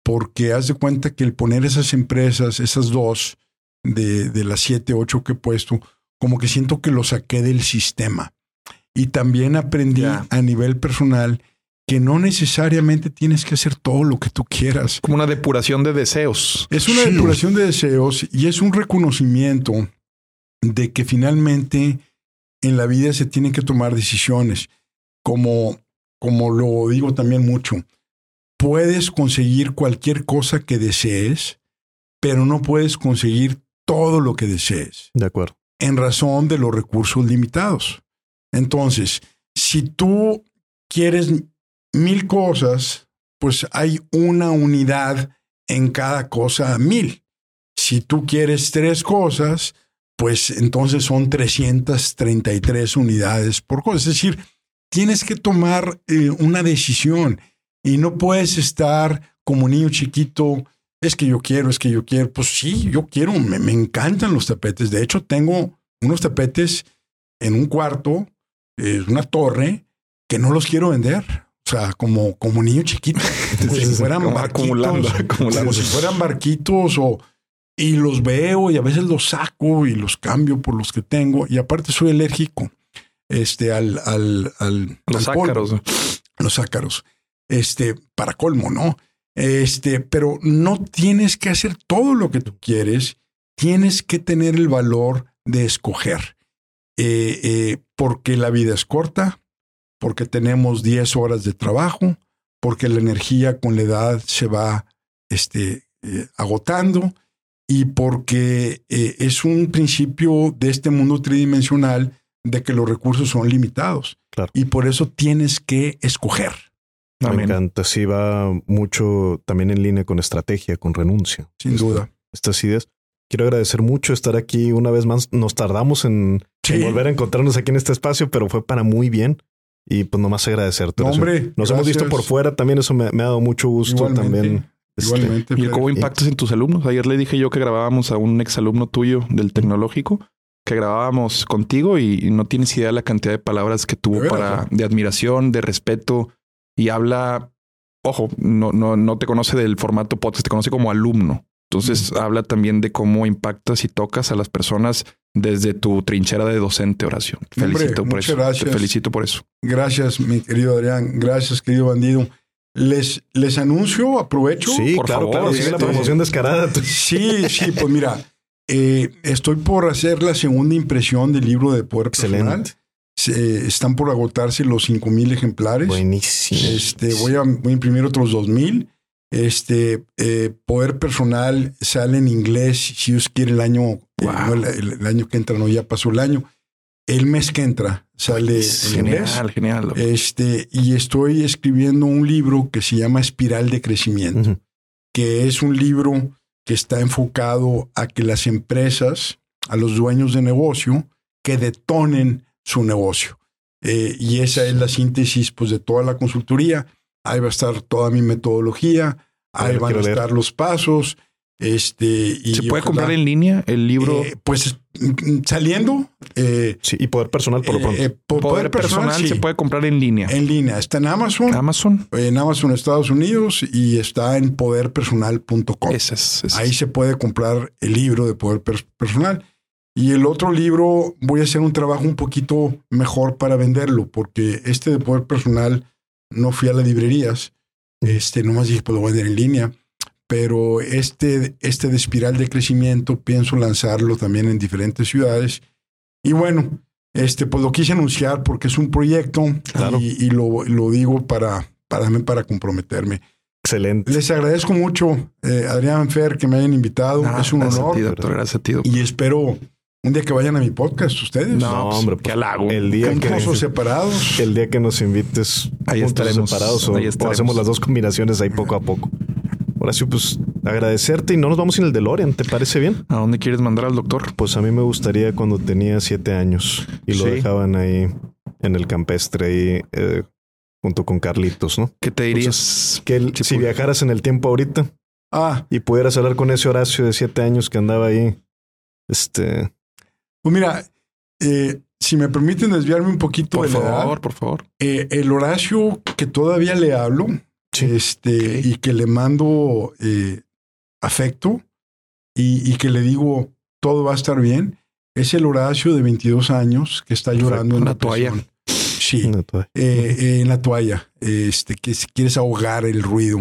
porque haz de cuenta que el poner esas empresas, esas dos, de, de las siete, ocho que he puesto, como que siento que lo saqué del sistema. Y también aprendí a nivel personal que no necesariamente tienes que hacer todo lo que tú quieras. Como una depuración de deseos. Es una depuración de deseos y es un reconocimiento de que finalmente en la vida se tienen que tomar decisiones. Como, como lo digo también mucho, puedes conseguir cualquier cosa que desees, pero no puedes conseguir todo lo que desees. De acuerdo. En razón de los recursos limitados. Entonces, si tú quieres mil cosas, pues hay una unidad en cada cosa mil. Si tú quieres tres cosas, pues entonces son 333 unidades por cosa. Es decir, tienes que tomar eh, una decisión y no puedes estar como niño chiquito, es que yo quiero, es que yo quiero. Pues sí, yo quiero, me, me encantan los tapetes. De hecho, tengo unos tapetes en un cuarto, es una torre, que no los quiero vender. O sea, como, como niño chiquito, como si fueran barquitos, acumulando, acumulando. como si fueran barquitos o y los veo y a veces los saco y los cambio por los que tengo y aparte soy alérgico este al al al los ácaros los ácaros este para colmo no este pero no tienes que hacer todo lo que tú quieres tienes que tener el valor de escoger eh, eh, porque la vida es corta porque tenemos 10 horas de trabajo porque la energía con la edad se va este eh, agotando y porque es un principio de este mundo tridimensional de que los recursos son limitados. Claro. Y por eso tienes que escoger. Me encanta. Sí, va mucho también en línea con estrategia, con renuncia. Sin duda. Estas ideas. Quiero agradecer mucho estar aquí una vez más. Nos tardamos en, volver a encontrarnos aquí en este espacio, pero fue para muy bien. Y pues nomás agradecerte. hombre, nos hemos visto por fuera. También eso me, ha dado mucho gusto. También este, Igualmente. ¿Y cómo impactas en tus alumnos? Ayer le dije yo que grabábamos a un exalumno tuyo del tecnológico, que grabábamos contigo y, no tienes idea de la cantidad de palabras que tuvo para de admiración, de respeto y habla, ojo, no, no, no te conoce del formato podcast, te conoce como alumno. Entonces habla también de cómo impactas y tocas a las personas desde tu trinchera de docente oración. felicito por eso. Gracias. Te felicito por eso. Gracias, mi querido Adrián. Gracias, querido bandido. Les, les anuncio, aprovecho. Sí, por claro, favor, claro, la promoción descarada. Sí, sí, pues mira, eh, estoy por hacer la segunda impresión del libro de Poder Excelente. Están por agotarse los 5000 ejemplares. Buenísimo. Este, voy, a, voy a imprimir otros 2000. Este eh, Poder Personal sale en inglés, si Dios quiere, el año, el, año que entra, no, ya pasó el año el mes que entra sale genial, genial. Este, y estoy escribiendo un libro que se llama Espiral de Crecimiento, que es un libro que está enfocado a que las empresas, a los dueños de negocio, que detonen su negocio. Eh, y esa es la síntesis pues, de toda la consultoría. Ahí va a estar toda mi metodología, ahí van a estar los pasos. Este, y ¿Se puede comprar en línea el libro? Eh, pues mm, saliendo. Eh, sí, y poder personal por lo pronto. Eh, poder, personal, se puede comprar en línea. En línea. Está en Amazon. Amazon. En Amazon Estados Unidos y está en poderpersonal.com. Es, Ahí se puede comprar el libro de Poder Personal. Y el otro libro voy a hacer un trabajo un poquito mejor para venderlo, porque este de Poder Personal no fui a las librerías. Este, nomás dije, puedo vender en línea pero este, este de espiral de crecimiento pienso lanzarlo también en diferentes ciudades. Y bueno, este, pues lo quise anunciar porque es un proyecto y, lo, lo, digo para, para, para comprometerme. Excelente. Les agradezco mucho, eh, Adrián Fer, que me hayan invitado. es un honor. doctor, gracias a ti, Y espero un día que vayan a mi podcast ustedes. No, hombre, qué halago. El día que separados. El día que nos invites, ahí estaremos separados o, hacemos las dos combinaciones ahí poco a poco. Horacio, pues agradecerte y no nos vamos en el DeLorean, ¿te parece bien? ¿A dónde quieres mandar al doctor? Pues a mí me gustaría cuando tenía siete años y lo Sí. dejaban ahí en el campestre ahí eh, junto con Carlitos, ¿no? ¿Qué te dirías? Que él- si pues. viajaras en el tiempo ahorita Ah, y pudieras hablar con ese Horacio de siete años que andaba ahí, este, pues mira, eh, si me permiten desviarme un poquito Por de la edad, favor, por favor. eh, el Horacio que todavía le hablo Sí. este, y que le mando eh, afecto y, y que le digo todo va a estar bien, es el Horacio de 22 años que está llorando en Una depresión. Sí, una toalla. eh, eh, en la toalla, este, que si quieres ahogar el ruido,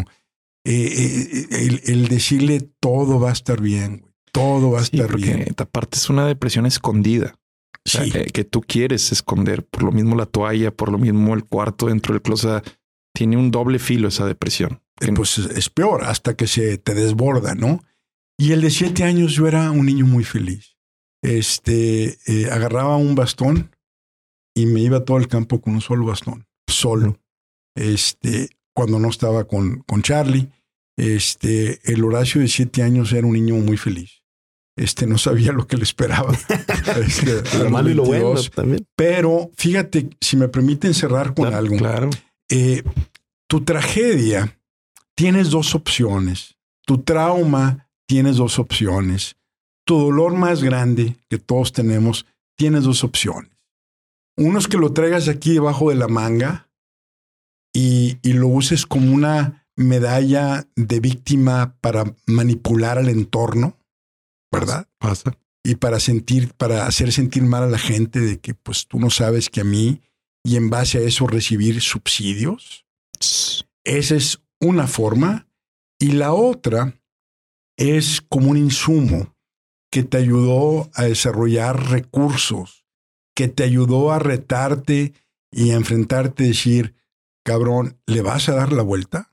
el, el decirle todo va a estar bien, güey, todo va a estar bien. aparte es una depresión escondida. O sea, Sí. eh, que tú quieres esconder. Por lo mismo la toalla, por lo mismo el cuarto dentro del closet. Tiene un doble filo esa depresión. Eh, pues es peor hasta que se te desborda, ¿no? Y el de siete años yo era un niño muy feliz. Este, eh, agarraba un bastón y me iba a todo el campo con un solo bastón, solo. Este, cuando no estaba con, con Charlie, este, el Horacio de siete años era un niño muy feliz. Este, no sabía lo que le esperaba. Este, Lo malo y lo bueno 22. también. Pero fíjate, si me permiten cerrar con Claro, algo. Claro. Eh, tu tragedia tienes dos opciones. Tu trauma tienes dos opciones. Tu dolor más grande que todos tenemos tienes dos opciones. Uno es que lo traigas aquí debajo de la manga y, y lo uses como una medalla de víctima para manipular al entorno, ¿verdad? Pasa. y para sentir, para hacer sentir mal a la gente de que pues tú no sabes que a mí y en base a eso recibir subsidios. Esa es una forma. Y la otra es como un insumo que te ayudó a desarrollar recursos, que te ayudó a retarte y a enfrentarte decir, cabrón, ¿le vas a dar la vuelta?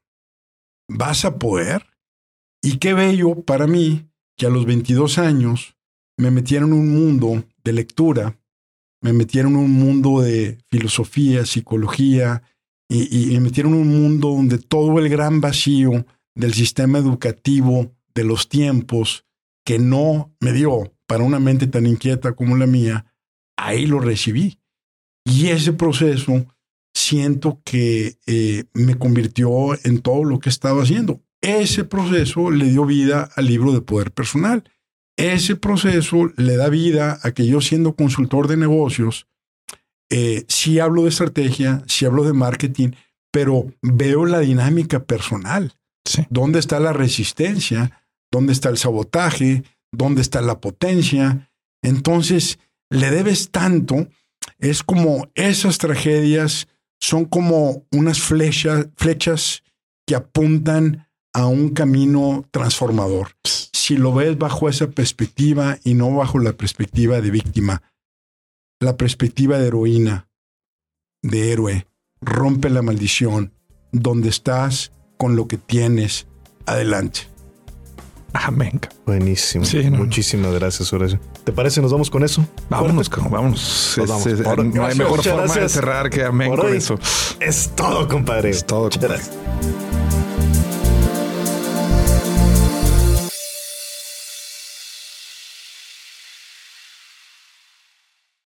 ¿Vas a poder? Y qué bello para mí que a los 22 años me metieron en un mundo de lectura, me metieron en un mundo de filosofía, psicología, y, me metieron en un mundo donde todo el gran vacío del sistema educativo de los tiempos que no me dio para una mente tan inquieta como la mía, ahí lo recibí. Y ese proceso siento que eh, me convirtió en todo lo que estaba haciendo. Ese proceso le dio vida al libro de poder personal. Ese proceso le da vida a que yo siendo consultor de negocios, eh, sí hablo de estrategia, sí hablo de marketing, pero veo la dinámica personal. Sí. ¿Dónde está la resistencia? ¿Dónde está el sabotaje? ¿Dónde está la potencia? Entonces, le debes tanto. Es como esas tragedias son como unas flechas, flechas que apuntan a un camino transformador. Si lo ves bajo esa perspectiva y no bajo la perspectiva de víctima, la perspectiva de heroína, de héroe, rompe la maldición, donde estás con lo que tienes, adelante. Amén. Buenísimo. Sí, no, no. Muchísimas gracias, Horacio. ¿Te parece? ¿Nos vamos con eso? Vámonos, vámonos. Nos vamos. Es- es- Ahora- no hay mejor forma gracias. de cerrar que amén con eso. Es todo, compadre. Es todo, compadre. gracias.